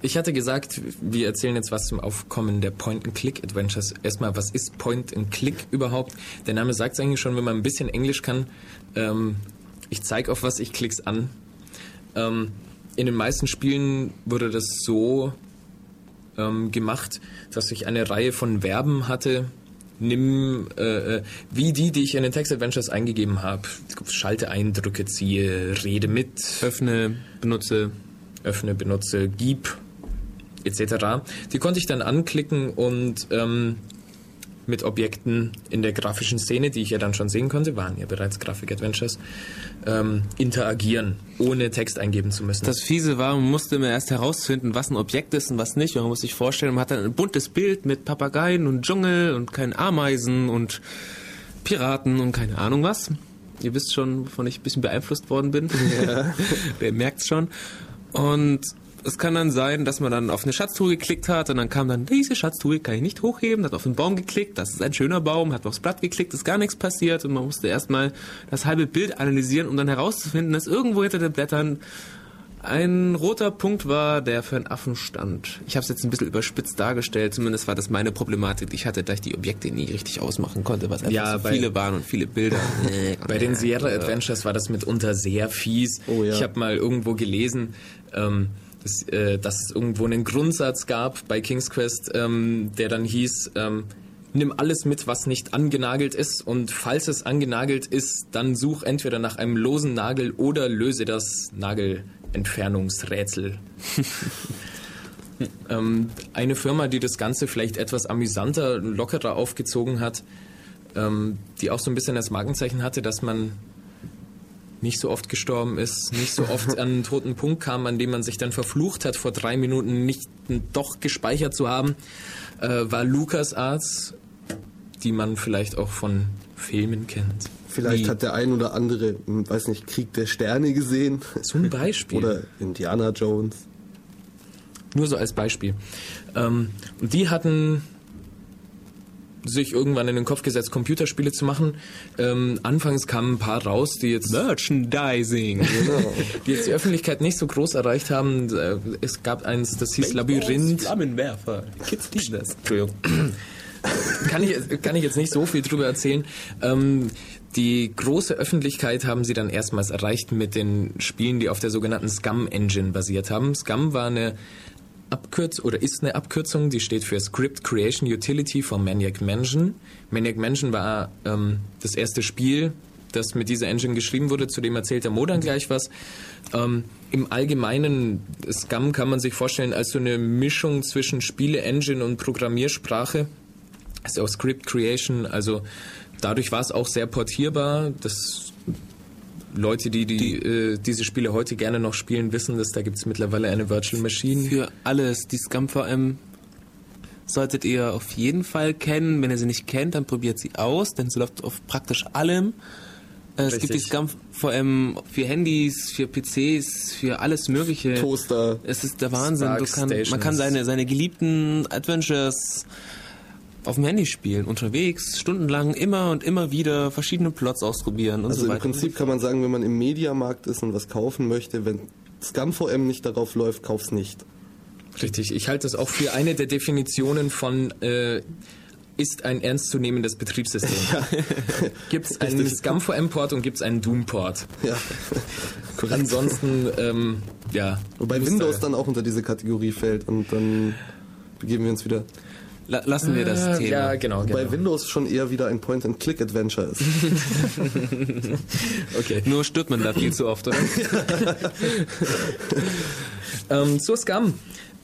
Ich hatte gesagt, wir erzählen jetzt was zum Aufkommen der Point-and-Click-Adventures. Erstmal, was ist Point-and-Click überhaupt? Der Name sagt es eigentlich schon, wenn man ein bisschen Englisch kann. Ähm, ich zeige auf was, ich klick's an. Ähm, in den meisten Spielen wurde das so ähm, gemacht, dass ich eine Reihe von Verben hatte. Nimm, äh, äh, wie die, die ich in den Text-Adventures eingegeben habe. Schalte ein, drücke, ziehe, rede mit, Öffne, benutze. öffne, benutze, gib, etc. Die konnte ich dann anklicken und ähm, mit Objekten in der grafischen Szene, die ich ja dann schon sehen konnte, waren ja bereits Grafik-Adventures, ähm, interagieren, ohne Text eingeben zu müssen. Das Fiese war, man musste immer erst herausfinden, was ein Objekt ist und was nicht. Und man muss sich vorstellen, man hat dann ein buntes Bild mit Papageien und Dschungel und keinen Ameisen und Piraten und keine Ahnung was. Ihr wisst schon, wovon ich ein bisschen beeinflusst worden bin. Wer merkt's schon. Und es kann dann sein, dass man dann auf eine Schatztruhe geklickt hat und dann kam dann, diese Schatztruhe kann ich nicht hochheben, hat auf den Baum geklickt, das ist ein schöner Baum, hat aufs Blatt geklickt, ist gar nichts passiert und man musste erstmal das halbe Bild analysieren, um dann herauszufinden, dass irgendwo hinter den Blättern ein roter Punkt war, der für einen Affen stand. Ich habe es jetzt ein bisschen überspitzt dargestellt, zumindest war das meine Problematik, ich hatte, da ich die Objekte nie richtig ausmachen konnte, was einfach Ja, so viele waren und viele Bilder. Bei den Sierra Adventures war das mitunter sehr fies. Oh ja. Ich habe mal irgendwo gelesen, ähm, dass, äh, dass es irgendwo einen Grundsatz gab bei King's Quest, ähm, der dann hieß, ähm, nimm alles mit, was nicht angenagelt ist und falls es angenagelt ist, dann such entweder nach einem losen Nagel oder löse das Nagelentfernungsrätsel. ähm, eine Firma, die das Ganze vielleicht etwas amüsanter, lockerer aufgezogen hat, ähm, die auch so ein bisschen das Markenzeichen hatte, dass man nicht so oft gestorben ist, nicht so oft an einen toten Punkt kam, an dem man sich dann verflucht hat, vor drei Minuten nicht doch gespeichert zu haben, äh, war LucasArts, die man vielleicht auch von Filmen kennt. Vielleicht Wie hat der ein oder andere, hm, weiß nicht, Krieg der Sterne gesehen. Zum Beispiel. Oder Indiana Jones. Nur so als Beispiel. Ähm, und die hatten sich irgendwann in den Kopf gesetzt, Computerspiele zu machen. Ähm, anfangs kamen ein paar raus, die jetzt Merchandising. die jetzt die Öffentlichkeit nicht so groß erreicht haben. Äh, Es gab eins, das hieß Labyrinth. Flammenwerfer. Kids lieben das. Entschuldigung. kann ich, kann ich jetzt nicht so viel drüber erzählen. Ähm, die große Öffentlichkeit haben sie dann erstmals erreicht mit den Spielen, die auf der sogenannten Scum-Engine basiert haben. Scum war eine Abkürzung oder ist eine Abkürzung, die steht für Script Creation Utility von Maniac Mansion. Maniac Mansion war ähm, das erste Spiel, das mit dieser Engine geschrieben wurde, zu dem erzählt der Mo dann gleich was. Ähm, Im Allgemeinen, Scum kann man sich vorstellen als so eine Mischung zwischen Spiele-Engine und Programmiersprache. Also auch Script Creation, also dadurch war es auch sehr portierbar. Das Leute, die, die, äh, diese Spiele heute gerne noch spielen, wissen, dass da gibt es mittlerweile eine Virtual Machine. Für alles, die Scum VM solltet ihr auf jeden Fall kennen. Wenn ihr sie nicht kennt, dann probiert sie aus, denn sie läuft auf praktisch allem. Äh, Es gibt die Richtig. Scum VM für Handys, für PCs, für alles Mögliche. Toaster. Es ist der Wahnsinn. Kann, man kann seine, seine geliebten Adventures auf dem Handy spielen, unterwegs, stundenlang, immer und immer wieder verschiedene Plots ausprobieren und Also so im weiter. Prinzip kann man sagen, wenn man im Mediamarkt ist und was kaufen möchte, wenn ScumVM nicht darauf läuft, kauf's nicht. Richtig, ich halte das auch für eine der Definitionen von äh, ist ein ernstzunehmendes Betriebssystem. gibt es einen. ScumVM-Port und gibt es einen Doom-Port. Ja. Ansonsten, ähm, ja. Wobei Windows da- dann auch unter diese Kategorie fällt und dann begeben wir uns wieder. La lassen wir das Ah, Thema. Ja, genau, Wobei genau. Windows schon eher wieder ein Point-and-Click-Adventure ist. Okay. Nur stirbt man da viel zu oft, oder? Ähm, zur Scum.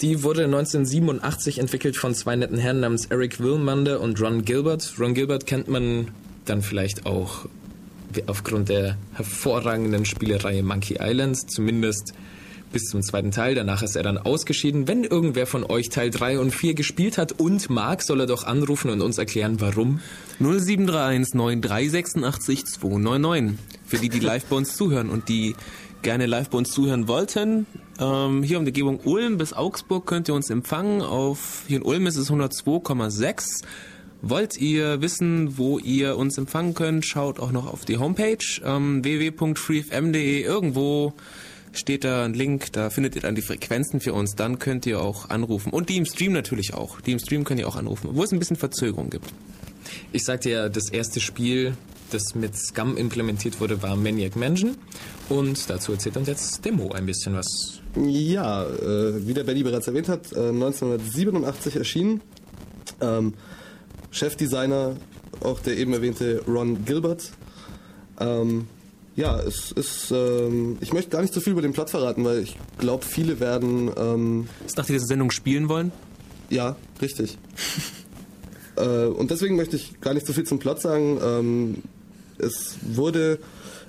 Die wurde 1987 entwickelt von zwei netten Herren namens Eric Wilmander und Ron Gilbert. Ron Gilbert kennt man dann vielleicht auch aufgrund der hervorragenden Spielereihe Monkey Island, zumindest bis zum zweiten Teil. Danach ist er dann ausgeschieden. Wenn irgendwer von euch Teil 3 und 4 gespielt hat und mag, soll er doch anrufen und uns erklären, warum. 0731 9386 299. Für die, die live bei uns zuhören und die gerne live bei uns zuhören wollten. Ähm, hier um die Umgebung Ulm bis Augsburg könnt ihr uns empfangen. Auf, hier in Ulm ist es 102,6. Wollt ihr wissen, wo ihr uns empfangen könnt, schaut auch noch auf die Homepage ähm, www.freefm.de. Irgendwo steht da ein Link, da findet ihr dann die Frequenzen für uns. Dann könnt ihr auch anrufen. Und die im Stream natürlich auch. Die im Stream könnt ihr auch anrufen, obwohl es ein bisschen Verzögerung gibt. Ich sagte ja, das erste Spiel, das mit Scum implementiert wurde, war Maniac Mansion. Und dazu erzählt uns jetzt Demo ein bisschen was. Ja, äh, wie der Benny bereits erwähnt hat, äh, 1987 erschienen. Ähm, Chefdesigner, auch der eben erwähnte Ron Gilbert. Ähm, ja, es ist, ähm, ich möchte gar nicht so viel über den Plot verraten, weil ich glaube, viele werden, ähm, Ist nach dieser Sendung spielen wollen? ja, richtig. äh, und deswegen möchte ich gar nicht so viel zum Plot sagen. Ähm, es wurde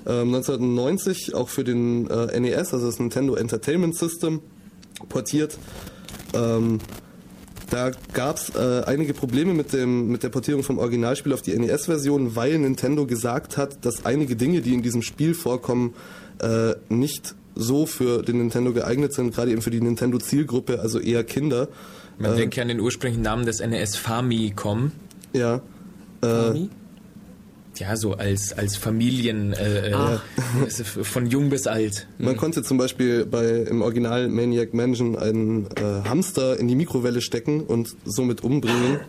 ähm, 1990 auch für den äh, NES, also das Nintendo Entertainment System, portiert. Ähm, da gab es äh, einige Probleme mit, dem, mit der Portierung vom Originalspiel auf die NES-Version, weil Nintendo gesagt hat, dass einige Dinge, die in diesem Spiel vorkommen, äh, nicht so für den Nintendo geeignet sind, gerade eben für die Nintendo-Zielgruppe, also eher Kinder. Man Äh, denkt ja an den ursprünglichen Namen des NES Famicom. Ja. Äh, Ja, so als, als Familien, äh, äh, also von jung bis alt. Man konnte zum Beispiel bei im Original Maniac Mansion einen äh, Hamster in die Mikrowelle stecken und somit umbringen.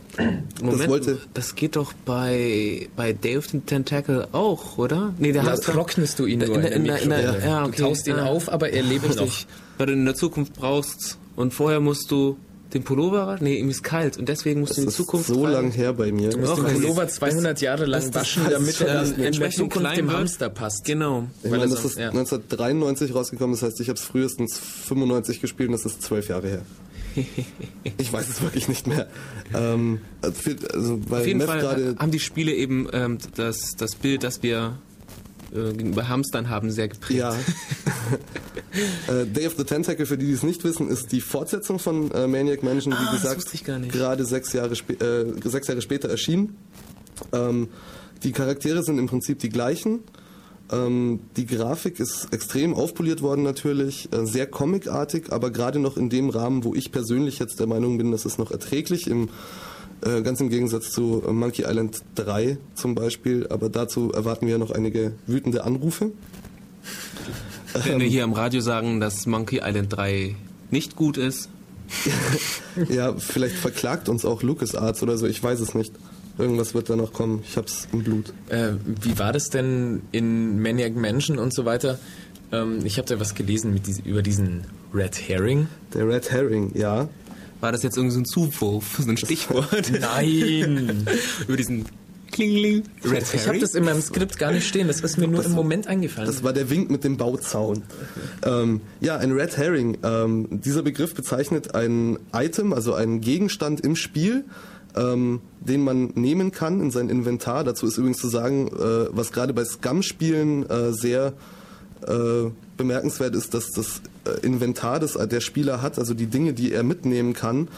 das wollte das geht doch bei, bei Day of the Tentacle auch, oder? Nee, der Da Hamster- trocknest du ihn in nur in der, in der- in der- Mikrowelle. ja, Du okay, taust ihn ja. auf, aber er lebt noch. Weil du ihn in der Zukunft brauchst. Und vorher musst du den Pullover, nee, ihm ist kalt und deswegen musst das du in ist Zukunft so rein- lang her bei mir. Du musst Doch, den Pullover ist- 200 Jahre lang waschen, damit er dann entsprechend Zukunft klein dem wird. Hamster passt. Genau. Ich Weil meine, das ist ja. 1993 rausgekommen, das heißt, ich habe es frühestens 95 gespielt und das ist zwölf Jahre her. Ich weiß es wirklich nicht mehr. Ähm, also Auf jeden Meth Fall gerade haben die Spiele eben ähm, das, das Bild, das wir äh, gegenüber Hamstern haben, sehr geprägt. Ja. äh, Day of the Tentacle, für die, die es nicht wissen, ist die Fortsetzung von äh, Maniac Mansion, wie Ah, das gesagt, gerade sechs Jahre, äh, sechs Jahre später erschienen. Ähm, die Charaktere sind im Prinzip die gleichen. Ähm, die Grafik ist extrem aufpoliert worden natürlich, äh, sehr comicartig, aber gerade noch in dem Rahmen, wo ich persönlich jetzt der Meinung bin, dass es noch erträglich, im, äh, ganz im Gegensatz zu Monkey Island 3 zum Beispiel, aber dazu erwarten wir noch einige wütende Anrufe. Wenn wir hier am Radio sagen, dass Monkey Island 3 nicht gut ist, Ja, vielleicht verklagt uns auch LucasArts oder so, ich weiß es nicht. Irgendwas wird da noch kommen. Ich hab's im Blut. Äh, wie war das denn in Maniac Mansion und so weiter? Ähm, ich habe da was gelesen mit über diesen Red Herring. Der Red Herring, ja. War das jetzt irgendwie so ein Zuwurf, so ein Stichwort? Nein! Über diesen Klingling Red ich habe das in meinem Skript gar nicht stehen. Das ist mir nur im Moment eingefallen. Das war der Wink mit dem Bauzaun. Ähm, ja, ein Red Herring. Ähm, dieser Begriff bezeichnet ein Item, also einen Gegenstand im Spiel, ähm, den man nehmen kann in sein Inventar. Dazu ist übrigens zu sagen, äh, was gerade bei Scum-Spielen äh, sehr äh, bemerkenswert ist, dass das äh, Inventar, das der Spieler hat, also die Dinge, die er mitnehmen kann,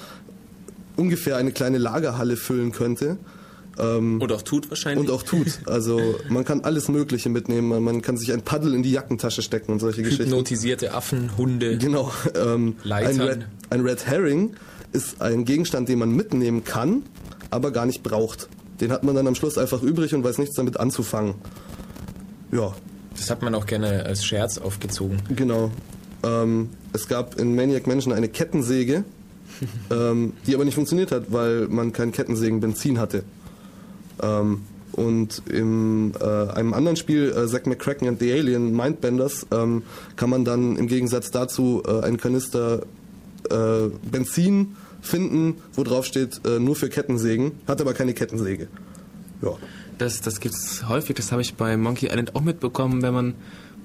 ungefähr eine kleine Lagerhalle füllen könnte. Ähm, Und auch tut wahrscheinlich. und auch tut. Also man kann alles Mögliche mitnehmen. Man- kann sich ein Paddel in die Jackentasche stecken und solche Geschichten. Hypnotisierte Affen, Hunde. Genau. Ähm, ein, Leitern. Red, ein Red Herring ist ein Gegenstand, den man mitnehmen kann, aber gar nicht braucht. Den hat man dann am Schluss einfach übrig und weiß nichts damit anzufangen. Ja, Das hat man auch gerne als Scherz aufgezogen. genau. Ähm, es gab in Maniac Mansion eine Kettensäge, ähm, die aber nicht funktioniert hat, weil man kein Kettensägenbenzin hatte. Ähm, und in äh, einem anderen Spiel, äh, Zack McCracken and the Alien, Mindbenders, ähm, kann man dann im Gegensatz dazu äh, einen Kanister äh, Benzin finden, wo drauf steht, äh, nur für Kettensägen, hat aber keine Kettensäge. Ja. Das, das gibt's häufig, das habe ich bei Monkey Island auch mitbekommen, wenn man.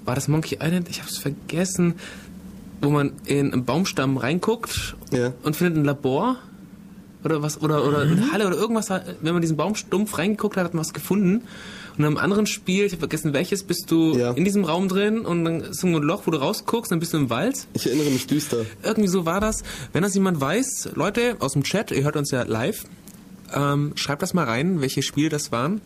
War das Monkey Island? Ich habe es vergessen. Wo man in einen Baumstamm reinguckt Ja. und findet ein Labor oder was oder oder eine Halle oder irgendwas. Wenn man diesen Baumstumpf reingeguckt hat, hat man was gefunden. Und in einem anderen Spiel, ich habe vergessen welches, bist du Ja. in diesem Raum drin und dann ist irgendwo ein Loch, wo du rausguckst, dann bist du im Wald. Ich erinnere mich düster. Irgendwie so war das. Wenn das jemand weiß, Leute aus dem Chat, ihr hört uns ja live, ähm, schreibt das mal rein, welche Spiele das waren.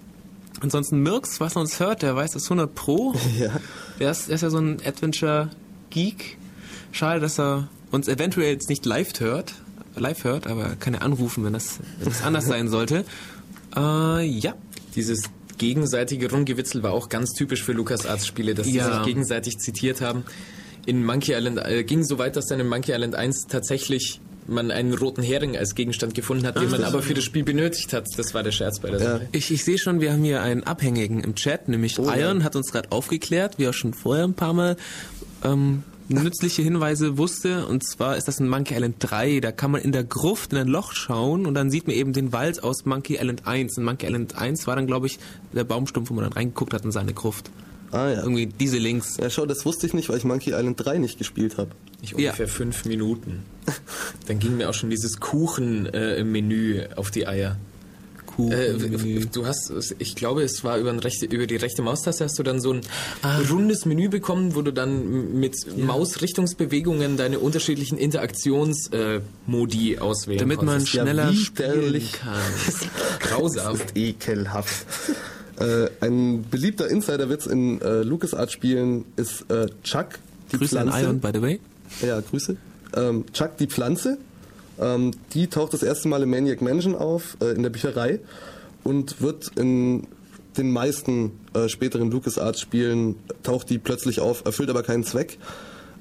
Ansonsten Mirks, was uns hört, der weiß das 100 Pro. Ja. Der ist, der ist ja so ein Adventure-Geek. Schade, dass er uns eventuell jetzt nicht live hört, live hört, aber er kann ja anrufen, wenn das, wenn das anders sein sollte. Äh, ja. Dieses gegenseitige Rumgewitzel war auch ganz typisch für LucasArts-Spiele, dass sie Ja. sich gegenseitig zitiert haben. In Monkey Island äh, ging so weit, dass dann in Monkey Island 1 tatsächlich man einen roten Hering als Gegenstand gefunden hat, den man aber für das Spiel benötigt hat. Das war der Scherz bei der Ja. Sache. Ich, ich sehe schon, wir haben hier einen Abhängigen im Chat, nämlich Oh, ja. Iron hat uns gerade aufgeklärt, wie er schon vorher ein paar Mal ähm, nützliche Hinweise wusste. Und zwar ist das in Monkey Island 3. Da kann man in der Gruft in ein Loch schauen und dann sieht man eben den Wald aus Monkey Island 1. In Monkey Island 1 war dann, glaube ich, der Baumstumpf, wo man dann reingeguckt hat in seine Gruft. Ah ja. Irgendwie diese Links. Ja, schau, das wusste ich nicht, weil ich Monkey Island 3 nicht gespielt habe. Ich Ja. ungefähr fünf Minuten. Dann ging mir auch schon dieses Kuchen-Menü auf die Eier. Cool. Äh, du hast, ich glaube, es war über, ein rechte, über die rechte Maustaste hast du dann so ein Ah. rundes Menü bekommen, wo du dann mit Mausrichtungsbewegungen deine unterschiedlichen Interaktionsmodi äh, auswählen Damit man konntest. Ja, schneller spielen widerlich. kann. grausam. Ekelhaft. Äh, ein beliebter Insiderwitz in äh, LucasArts-Spielen ist äh, Chuck, die Grüße an Pflanze. Iron, by the way. Ja, Grüße. Ähm, Chuck, die Pflanze. Ähm, die taucht das erste Mal in Maniac Mansion auf, äh, in der Bücherei und wird in den meisten äh, späteren LucasArts-Spielen taucht die plötzlich auf, erfüllt aber keinen Zweck.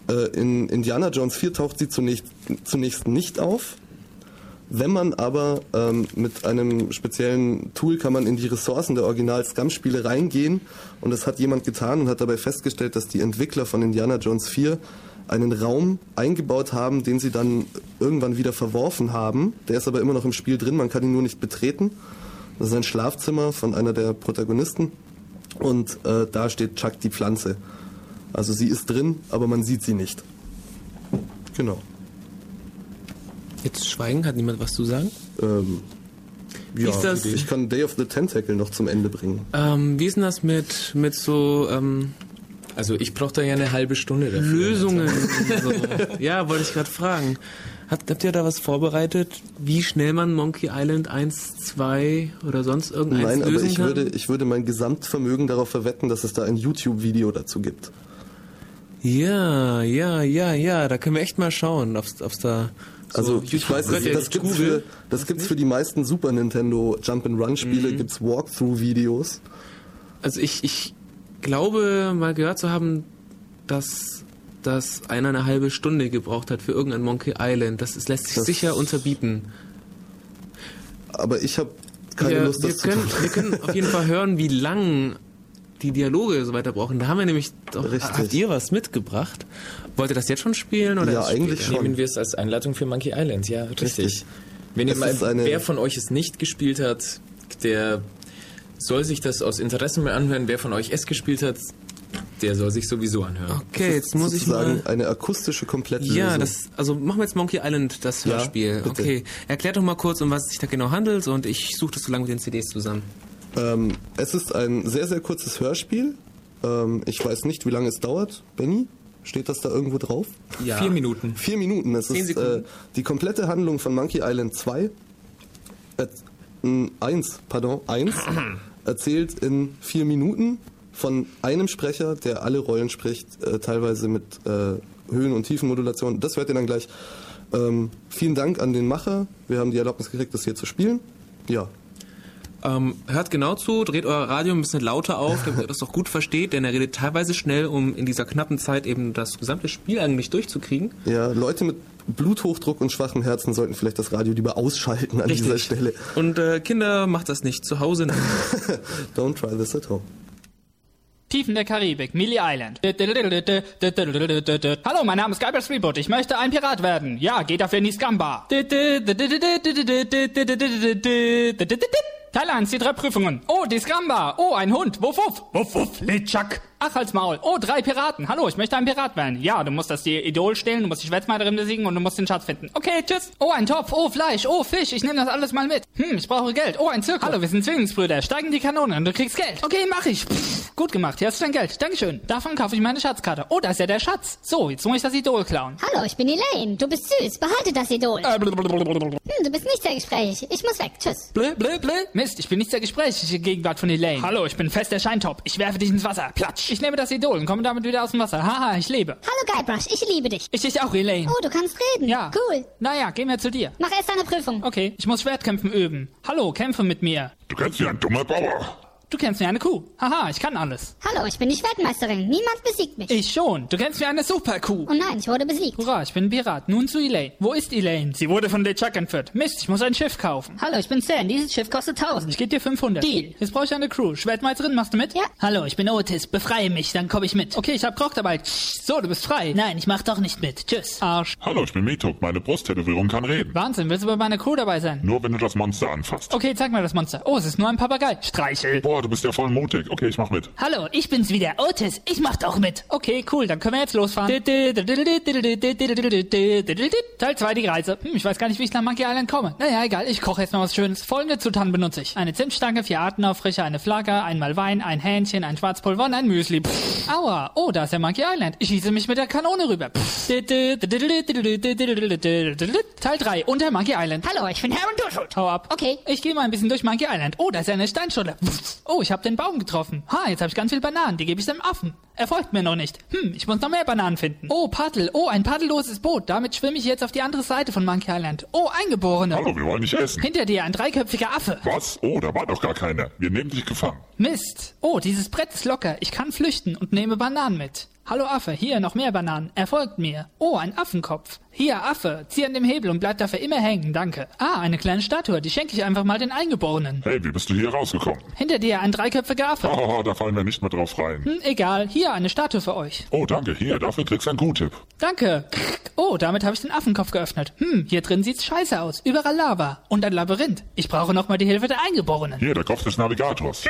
Äh, in Indiana Jones 4 taucht sie zunächst, zunächst nicht auf. Wenn man aber ähm, mit einem speziellen Tool kann man in die Ressourcen der Original-Scum-Spiele reingehen und das hat jemand getan und hat dabei festgestellt, dass die Entwickler von Indiana Jones 4 einen Raum eingebaut haben, den sie dann irgendwann wieder verworfen haben. Der ist aber immer noch im Spiel drin, man kann ihn nur nicht betreten. Das ist ein Schlafzimmer von einer der Protagonisten und äh, da steht Chuck die Pflanze. Also sie ist drin, aber man sieht sie nicht. Genau. Jetzt schweigen, hat niemand was zu sagen? Ähm, ja, ist das- ich kann Day of the Tentacle noch zum Ende bringen. Ähm, wie ist denn das mit, mit so ähm, Also ich brauche da ja eine halbe Stunde dafür. Lösungen? so. Ja, wollte ich gerade fragen. Habt, habt ihr da was vorbereitet, wie schnell man Monkey Island 1, 2 oder sonst irgendeins Nein, aber lösen ich kann? würde, ich würde mein Gesamtvermögen darauf verwetten, dass es da ein YouTube-Video dazu gibt. ja, ja, ja, ja, da können wir echt mal schauen, ob's, ob's da so Also ich YouTube- weiß, das gibt's googeln? für, das gibt's für die meisten Super Nintendo Jump-and-Run-Spiele, Mhm. gibt's Walkthrough-Videos. Also ich, ich glaube mal gehört zu haben, dass das einer eine halbe Stunde gebraucht hat für irgendein Monkey Island. Das ist, lässt sich Das- sicher unterbieten. Aber ich habe keine wir, Lust, wir das zu können, tun. Wir können auf jeden Fall hören, wie lang die Dialoge so weiter brauchen. Da haben wir nämlich doch, Richtig. habt ihr was mitgebracht? Wollt ihr das jetzt schon spielen? Oder Ja, eigentlich später? schon. Nehmen wir es als Einleitung für Monkey Island, ja, richtig. Richtig. Wenn ihr mal, wer von euch es nicht gespielt hat, der soll sich das aus Interesse mal anhören. Wer von euch es gespielt hat, der soll sich sowieso anhören. Okay, jetzt muss ich sozusagen mal... eine akustische Komplettlösung. Ja, das, also machen wir jetzt Monkey Island, das Ja, Hörspiel. bitte. okay, erklär doch mal kurz, um was es sich da genau handelt und ich suche das so lange mit den CDs zusammen. Ähm, es ist ein sehr, sehr kurzes Hörspiel. Ähm, ich weiß nicht, wie lange es dauert. Benny, steht das da irgendwo drauf? Ja. Vier Minuten. Vier Minuten. Es Zehn ist äh, Sekunden. die komplette Handlung von Monkey Island 2. Äh, mh, eins, pardon, eins. erzählt in vier Minuten von einem Sprecher, der alle Rollen spricht, äh, teilweise mit äh, Höhen- und Tiefenmodulation. Das hört ihr dann gleich. Ähm, vielen Dank an den Macher. Wir haben die Erlaubnis gekriegt, das hier zu spielen. Ja, Ähm, hört genau zu, dreht euer Radio ein bisschen lauter auf, damit ihr das doch gut versteht, denn er redet teilweise schnell, um in dieser knappen Zeit eben das gesamte Spiel eigentlich durchzukriegen. Ja, Leute mit Bluthochdruck und schwachem Herzen sollten vielleicht das Radio lieber ausschalten an dieser Stelle. Und äh, Kinder, macht das nicht zu Hause. Don't try this at home. Tiefen der Karibik, Mealy Island. Hallo, mein Name ist Guybrush Threepwood. Ich möchte ein Pirat werden. Ja, geht dafür in die Scamba. Teil 1, die drei Prüfungen. Oh, die Scamba. Oh, ein Hund. Wuff, wuff. Wuff, wuff, Litschak. Ach, halt's Maul. Oh, drei Piraten. Hallo, ich möchte ein Pirat werden. Ja, du musst das die Idol stehlen, du musst die Schwätzmeisterin besiegen und du musst den Schatz finden. Okay, tschüss. Oh, ein Topf. Oh, Fleisch. Oh, Fisch. Ich nehme das alles mal mit. Hm, ich brauche Geld. Oh, ein Zirkel. Hallo, wir sind Zwillingsbrüder. Steigen die Kanone und du kriegst Geld. Okay, mach ich. Pff, gut gemacht. Hier hast du dein Geld. Dankeschön. Davon kaufe ich meine Schatzkarte. Oh, da ist ja der Schatz. So, jetzt muss ich das Idol klauen. Hallo, ich bin Elaine. Du bist süß. Behalte das Idol. Äh. Hm, du bist nicht sehr gesprächig. Ich muss weg. Tschüss. Blö, blö, blö. Mist, ich bin nicht sehr gesprächig in Gegenwart von Elaine. Hallo, ich bin fest der Scheintop. Ich werfe dich ins Wasser. Platsch. Ich nehme das Idol und komme damit wieder aus dem Wasser. Haha, ich lebe. Hallo Guybrush, ich liebe dich. Ich dich auch, Elaine. Oh, du kannst reden. Ja. Cool. Naja, gehen wir zu dir. Mach erst deine Prüfung. Okay, ich muss Schwertkämpfen üben. Hallo, kämpfe mit mir. Du kennst wie ein dummer Bauer. Du kennst mir eine Kuh. Haha, ich kann alles. Hallo, ich bin die Schwertmeisterin. Niemand besiegt mich. Ich schon. Du kennst mir eine Superkuh. Oh nein, ich wurde besiegt. Hurra, ich bin ein Pirat. Nun zu Elaine. Wo ist Elaine? Sie wurde von LeChuck entführt. Mist, ich muss ein Schiff kaufen. Hallo, ich bin Stan. Dieses Schiff kostet 1000. Ich gebe dir 500. Deal. Jetzt brauche ich eine Crew. Schwertmeisterin, machst du mit? Ja. Hallo, ich bin Otis. Befreie mich, dann komme ich mit. Okay, ich hab Krog dabei. So, du bist frei. Nein, ich mach doch nicht mit. Tschüss. Arsch. Hallo, ich bin Metok. Meine Brusttätowierung kann reden. Wahnsinn, willst du bei meiner Crew dabei sein? Nur wenn du das Monster anfasst. Okay, zeig mir das Monster. Oh, es ist nur ein Papagei. Streichel. Boah, du bist ja voll mutig. Okay, ich mach mit. Hallo, ich bin's wieder. Otis. Ich mach doch mit. Okay, cool, dann können wir jetzt losfahren. Teil 2, die Reise. Hm, ich weiß gar nicht, wie ich nach Monkey Island komme. Naja, egal, ich koche jetzt noch was Schönes. Folgende Zutaten benutze ich. Eine Zimtstange, vier Artenaufricher, eine Flagge, einmal Wein, ein Hähnchen, ein Schwarzpulver und ein Müsli. Pff, aua, oh, da ist der Monkey Island. Ich schieße mich mit der Kanone rüber. Pff. Teil 3, unter Monkey Island. Hallo, ich bin Aaron Dushut. Hau ab. Okay. Ich gehe mal ein bisschen durch Monkey Island. Oh, da ist ja eine Steinscholle. Oh, ich habe den Baum getroffen. Ha, jetzt habe ich ganz viel Bananen. Die gebe ich dem Affen. Er folgt mir noch nicht. Hm, ich muss noch mehr Bananen finden. Oh, Paddel. Oh, ein paddelloses Boot. Damit schwimme ich jetzt auf die andere Seite von Monkey Island. Oh, Eingeborene. Hallo, wir wollen dich essen. Hinter dir ein dreiköpfiger Affe. Was? Oh, da war doch gar keiner. Wir nehmen dich gefangen. Mist. Oh, dieses Brett ist locker. Ich kann flüchten und nehme Bananen mit. Hallo Affe, hier noch mehr Bananen. Er folgt mir. Oh, ein Affenkopf. Hier, Affe, zieh an dem Hebel und bleib dafür immer hängen, danke. Ah, eine kleine Statue, die schenke ich einfach mal den Eingeborenen. Hey, wie bist du hier rausgekommen? Hinter dir ein dreiköpfiger Affe. Oh, da fallen wir nicht mehr drauf rein. Hm, egal, hier eine Statue für euch. Oh, danke. Hier, dafür kriegst du einen Q-Tipp. Danke. Oh, damit habe ich den Affenkopf geöffnet. Hm, hier drin sieht's scheiße aus. Überall Lava. Und ein Labyrinth. Ich brauche nochmal die Hilfe der Eingeborenen. Hier, der Kopf des Navigators.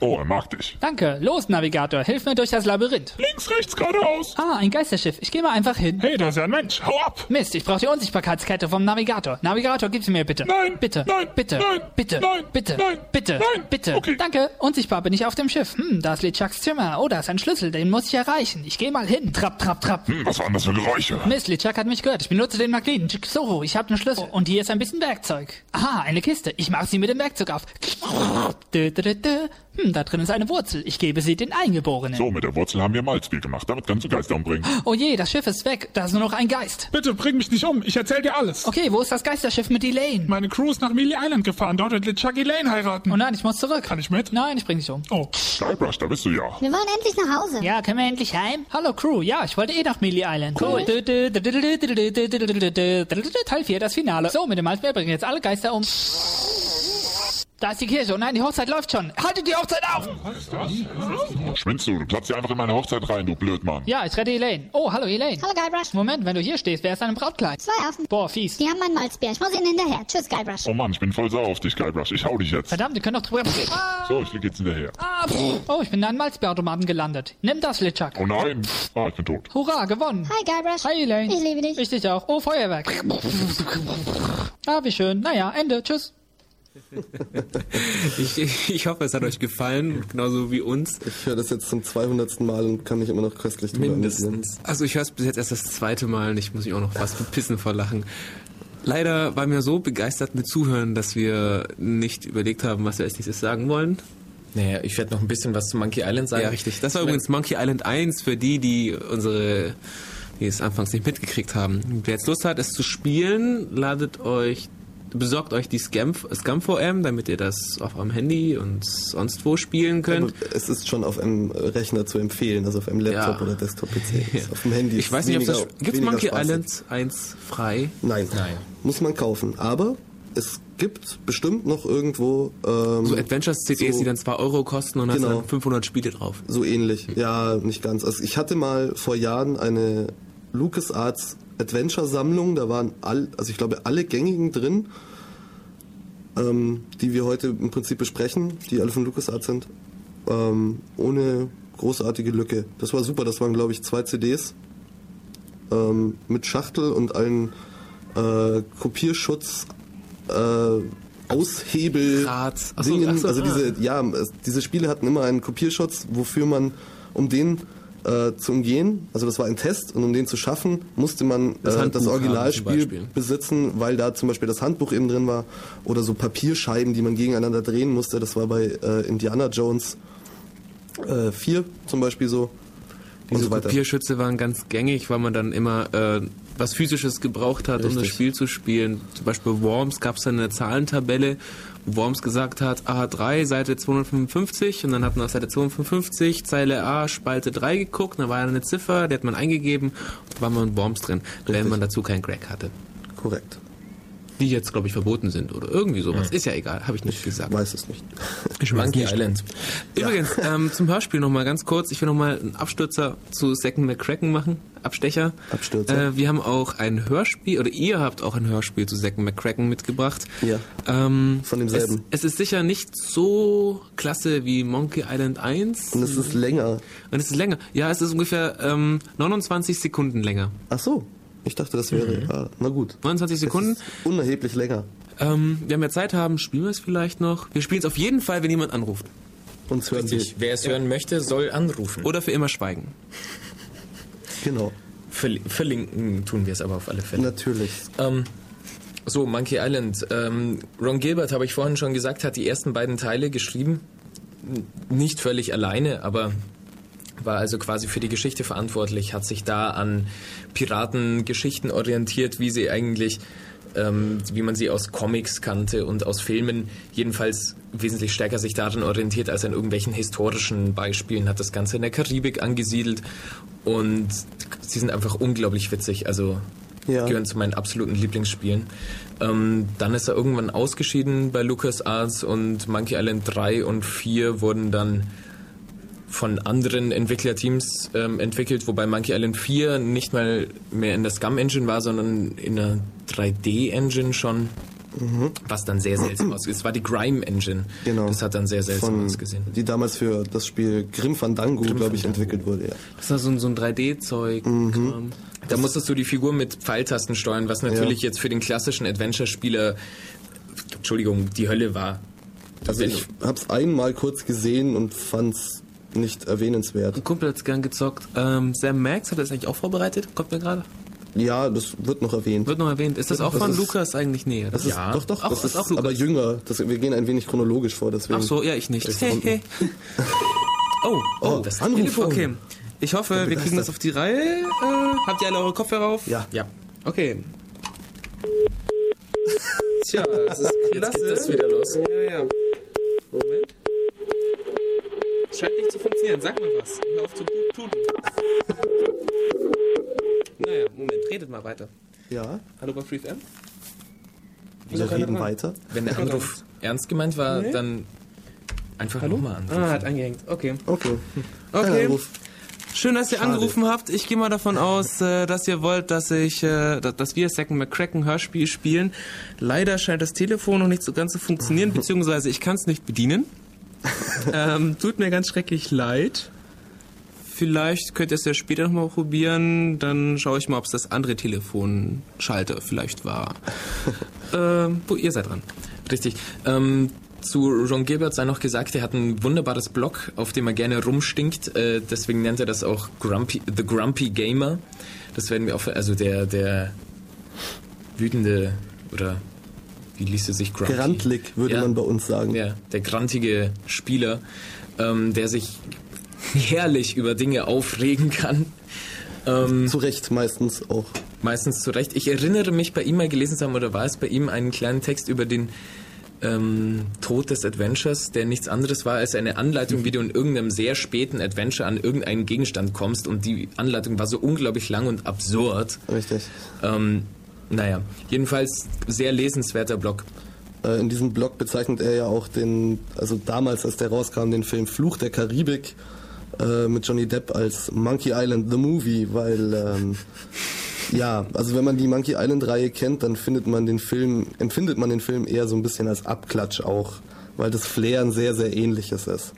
Oh, er mag dich. Danke. Los, Navigator, hilf mir durch das Labyrinth. Links, rechts, geradeaus. Ah, ein Geisterschiff. Ich gehe mal einfach hin. Hey, da ist ja ein Mensch. Hau ab. Mist, ich brauche die Unsichtbarkeitskette vom Navigator. Navigator, gib sie mir bitte. Nein, Bitte. nein, Bitte. nein, Bitte. nein, Bitte. nein, Bitte. nein. Bitte. Okay. Danke. Unsichtbar bin ich auf dem Schiff. Hm, da ist LeChucks Zimmer. Oh, da ist ein Schlüssel. Den muss ich erreichen. Ich gehe mal hin. Trapp, trapp, trapp. Hm, was waren das für Geräusche? Mist, LeChuck hat mich gehört. Ich benutze den Magneten. So, ich habe einen Schlüssel. Und hier ist ein bisschen Werkzeug. Aha, eine Kiste. Ich mache sie mit dem Werkzeug auf. Dö, dö, dö, dö. Hm, da drin ist eine Wurzel. Ich gebe sie den Eingeborenen. So, mit der Wurzel haben wir Malzbier gemacht. Damit kannst du Geister umbringen. Oh je, das Schiff ist weg. Da ist nur noch ein Geist. Bitte bring mich nicht um, ich erzähl dir alles. Okay, wo ist das Geisterschiff mit Elaine? Meine Crew ist nach Mealy Island gefahren, dort wird Chucky Lane heiraten. Oh nein, ich muss zurück. Kann ich mit? Nein, ich bring dich um. Oh, Guybrush, da bist du ja. Wir wollen endlich nach Hause. Ja, können wir endlich heim? Hallo Crew, ja, ich wollte eh nach Mealy Island. Cool. Teil 4, das Finale. So, mit dem Malzmeer bringen jetzt alle Geister um. Da ist die Kirche. Oh nein, die Hochzeit läuft schon. Haltet die Hochzeit auf! Schwimmst du? Du platzt hier einfach in meine Hochzeit rein, du Blödmann. Ja, ich rette Elaine. Oh, hallo Elaine. Hallo Guybrush. Moment, wenn du hier stehst, wer ist dein Brautkleid? Zwei Affen. Boah, fies. Die haben meinen Malzbier. Ich muss ihnen hinterher. Tschüss, Guybrush. Oh Mann, ich bin voll sauer auf dich, Guybrush. Ich hau dich jetzt. Verdammt, ihr könnt doch drüber... Ah, So, ich flieg jetzt hinterher. ah, pff. oh, ich bin in einem Malzbierautomaten gelandet. Nimm das, Litschak. Oh nein. Ah, ich bin tot. Hurra, gewonnen. Hi Guybrush. Hi, Elaine. Ich liebe dich. Ich dich auch. Oh, Feuerwerk. Ah, wie schön. Naja, Ende. Tschüss. Ich, ich hoffe, es hat euch gefallen, genauso wie uns. Ich höre das jetzt zum 200. Mal und kann mich immer noch köstlich drüber. Mindestens. Also ich höre es bis jetzt erst das zweite Mal und ich muss mich auch noch fast bepissen vor Lachen. Leider waren wir so begeistert mit Zuhören, dass wir nicht überlegt haben, was wir als nächstes sagen wollen. Naja, ich werde noch ein bisschen was zu Monkey Island sagen. Ja, richtig. Das war übrigens Monkey Island 1 für die, die unsere, die es anfangs nicht mitgekriegt haben. Wer jetzt Lust hat, es zu spielen, ladet euch, besorgt euch die Scam, Scam VM, damit ihr das auf eurem Handy und sonst wo spielen könnt. Aber es ist schon auf einem Rechner zu empfehlen, also auf einem Laptop Ja. oder Desktop-PC. Ja. Auf dem Handy. Ich ist weiß nicht, ob das, weniger- weniger Monkey spaßig. Island 1 frei? Nein. Nein. Muss man kaufen. Aber es gibt bestimmt noch irgendwo ähm, So Adventures-CDs, so- die dann 2 Euro kosten und hast Genau. dann 500 Spiele drauf. so ähnlich. Ja, nicht ganz. Also ich hatte mal vor Jahren eine LucasArts Adventure-Sammlung. Da waren all, also ich glaube alle gängigen drin, ähm, die wir heute im Prinzip besprechen, die alle von LucasArts sind, ähm, ohne großartige Lücke. Das war super. Das waren glaube ich zwei CDs ähm, mit Schachtel und allen äh, Kopierschutz. Äh, Aushebel so, Dingen, so, also ah. diese ja, es, diese Spiele hatten immer einen Kopierschutz, wofür man, um den äh, zu umgehen, also das war ein Test und um den zu schaffen, musste man Das äh, das Originalspiel besitzen, weil da zum Beispiel das Handbuch eben drin war oder so Papierscheiben, die man gegeneinander drehen musste. Das war bei äh, Indiana Jones äh, 4 zum Beispiel so. Diese so weiter. Kopierschütze waren ganz gängig, weil man dann immer äh, was Physisches gebraucht hat, um das Richtig. Spiel zu spielen. Zum Beispiel Worms gab es dann eine Zahlentabelle, Worms gesagt hat, A3, Seite 255 und dann hat man auf Seite 255 Zeile A, Spalte 3 geguckt, da war eine Ziffer, die hat man eingegeben und da war man Worms drin, wenn Richtig. man dazu keinen Crack hatte. Korrekt. Die jetzt, glaube ich, verboten sind oder irgendwie sowas. Ist ja egal, habe ich nicht gesagt. Weiß es nicht. Ich Monkey nicht. Island. Übrigens, ähm, zum Hörspiel nochmal ganz kurz. Ich will nochmal einen Abstürzer zu Second McCracken machen. Abstecher. Abstürzer. Äh, wir haben auch ein Hörspiel, oder ihr habt auch ein Hörspiel zu Second McCracken mitgebracht. Ja. Ähm, Von demselben. Es, es ist sicher nicht so klasse wie Monkey Island 1. Und es ist länger. Und es ist länger. Ja, es ist ungefähr ähm, 29 Sekunden länger. Ach so. Ich dachte, das wäre. Ja, na gut. 29 Sekunden. Es ist unerheblich länger. Ähm, wenn wir Zeit haben, spielen wir es vielleicht noch. Wir spielen es auf jeden Fall, wenn jemand anruft. Uns hören Richtig. Wer es hören möchte, soll anrufen. Oder für immer schweigen. Genau. Verli- verlinken tun wir es aber auf alle Fälle. Natürlich. Ähm, so, Monkey Island. Ähm, Ron Gilbert, habe ich vorhin schon gesagt, hat die ersten beiden Teile geschrieben. Nicht völlig alleine, aber war also quasi für die Geschichte verantwortlich, hat sich da an Piratengeschichten orientiert, wie sie eigentlich, ähm, wie man sie aus Comics kannte und aus Filmen, jedenfalls wesentlich stärker sich daran orientiert als an irgendwelchen historischen Beispielen, hat das Ganze in der Karibik angesiedelt und sie sind einfach unglaublich witzig, also Ja. gehören zu meinen absoluten Lieblingsspielen. Ähm, dann ist er irgendwann ausgeschieden bei LucasArts und Monkey Island 3 und 4 wurden dann von anderen Entwicklerteams ähm, entwickelt, wobei Monkey Island 4 nicht mal mehr in der Scum Engine war, sondern in der 3D-Engine schon. Was dann sehr seltsam aussieht. Es war die Grime Engine. Genau. Das hat dann sehr seltsam Von, ausgesehen. die damals für das Spiel Grim Fandango, glaube ich, entwickelt wurde. Ja. Das war so ein, so ein 3D-Zeug. Kram. Da musstest du die Figur mit Pfeiltasten steuern, was natürlich jetzt für den klassischen Adventure-Spieler, Entschuldigung, die Hölle war. Also ich habe es einmal kurz gesehen und fand's nicht erwähnenswert. Ein Kumpel hat's gern gezockt. Ähm, Sam Max hat das eigentlich auch vorbereitet? Kommt mir gerade. Ja, das wird noch erwähnt. Wird noch erwähnt. Ist das Das auch von ist- Lukas eigentlich näher? Das ist, Ja. doch, doch, Auch- das ist ist, auch Lukas. aber jünger. Das, wir gehen ein wenig chronologisch vor, deswegen. Ach so, ja, ich nicht. Ist Hey, hey. Oh, Oh, das Anruf. Okay. Ich hoffe, wir kriegen das auf die Reihe. Äh, habt ihr alle eure Kopfhörer auf? Ja. Ja, Okay. Tja, das ist jetzt geht das wieder los. Ja, ja. Moment. Es funktionieren. Sag mal was. Hör auf zu tun. Naja, Moment. Redet mal weiter. Ja, Hallo bei FreeFM? wir reden weiter. Wenn der Anruf, ernst gemeint war, Nee. dann einfach nochmal anrufen. Ah, hat angehängt. Okay. Okay. Okay. Anruf. Schön, dass ihr Schade. angerufen habt. Ich gehe mal davon aus, äh, dass ihr wollt, dass ich, äh, dass- dass wir Second McCracken Hörspiel spielen. Leider scheint das Telefon noch nicht so ganz zu funktionieren, beziehungsweise ich kann es nicht bedienen. ähm, tut mir ganz schrecklich leid. Vielleicht könnt ihr es ja später nochmal probieren. Dann schaue ich mal, ob es das andere Telefonschalter vielleicht war. ähm, wo ihr seid dran. Richtig. Ähm, zu Ron Gilbert sei noch gesagt, er hat ein wunderbares Blog, auf dem er gerne rumstinkt. Äh, deswegen nennt er das auch Grumpy, The Grumpy Gamer. Das werden wir auch, also der, der wütende oder wie liest er sich? Grumpy? Grantlig, würde Ja. man bei uns sagen. Ja, der grantige Spieler, ähm, der sich herrlich über Dinge aufregen kann. Ähm, Zu Recht meistens auch. meistens zu Recht. Ich erinnere mich bei ihm mal gelesen zu haben, oder war es bei ihm einen kleinen Text über den ähm, Tod des Adventures, der nichts anderes war als eine Anleitung, wie du in irgendeinem sehr späten Adventure an irgendeinen Gegenstand kommst und die Anleitung war so unglaublich lang und absurd. Richtig. Ähm, naja, jedenfalls sehr lesenswerter Blog. Äh, In diesem Blog bezeichnet er ja auch den, also damals, als der rauskam, den Film Fluch der Karibik äh, mit Johnny Depp als Monkey Island the Movie, weil ähm, ja, also wenn man die Monkey Island Reihe kennt, dann findet man den Film, empfindet man den Film eher so ein bisschen als Abklatsch auch, weil das Flair ein sehr, sehr ähnliches ist.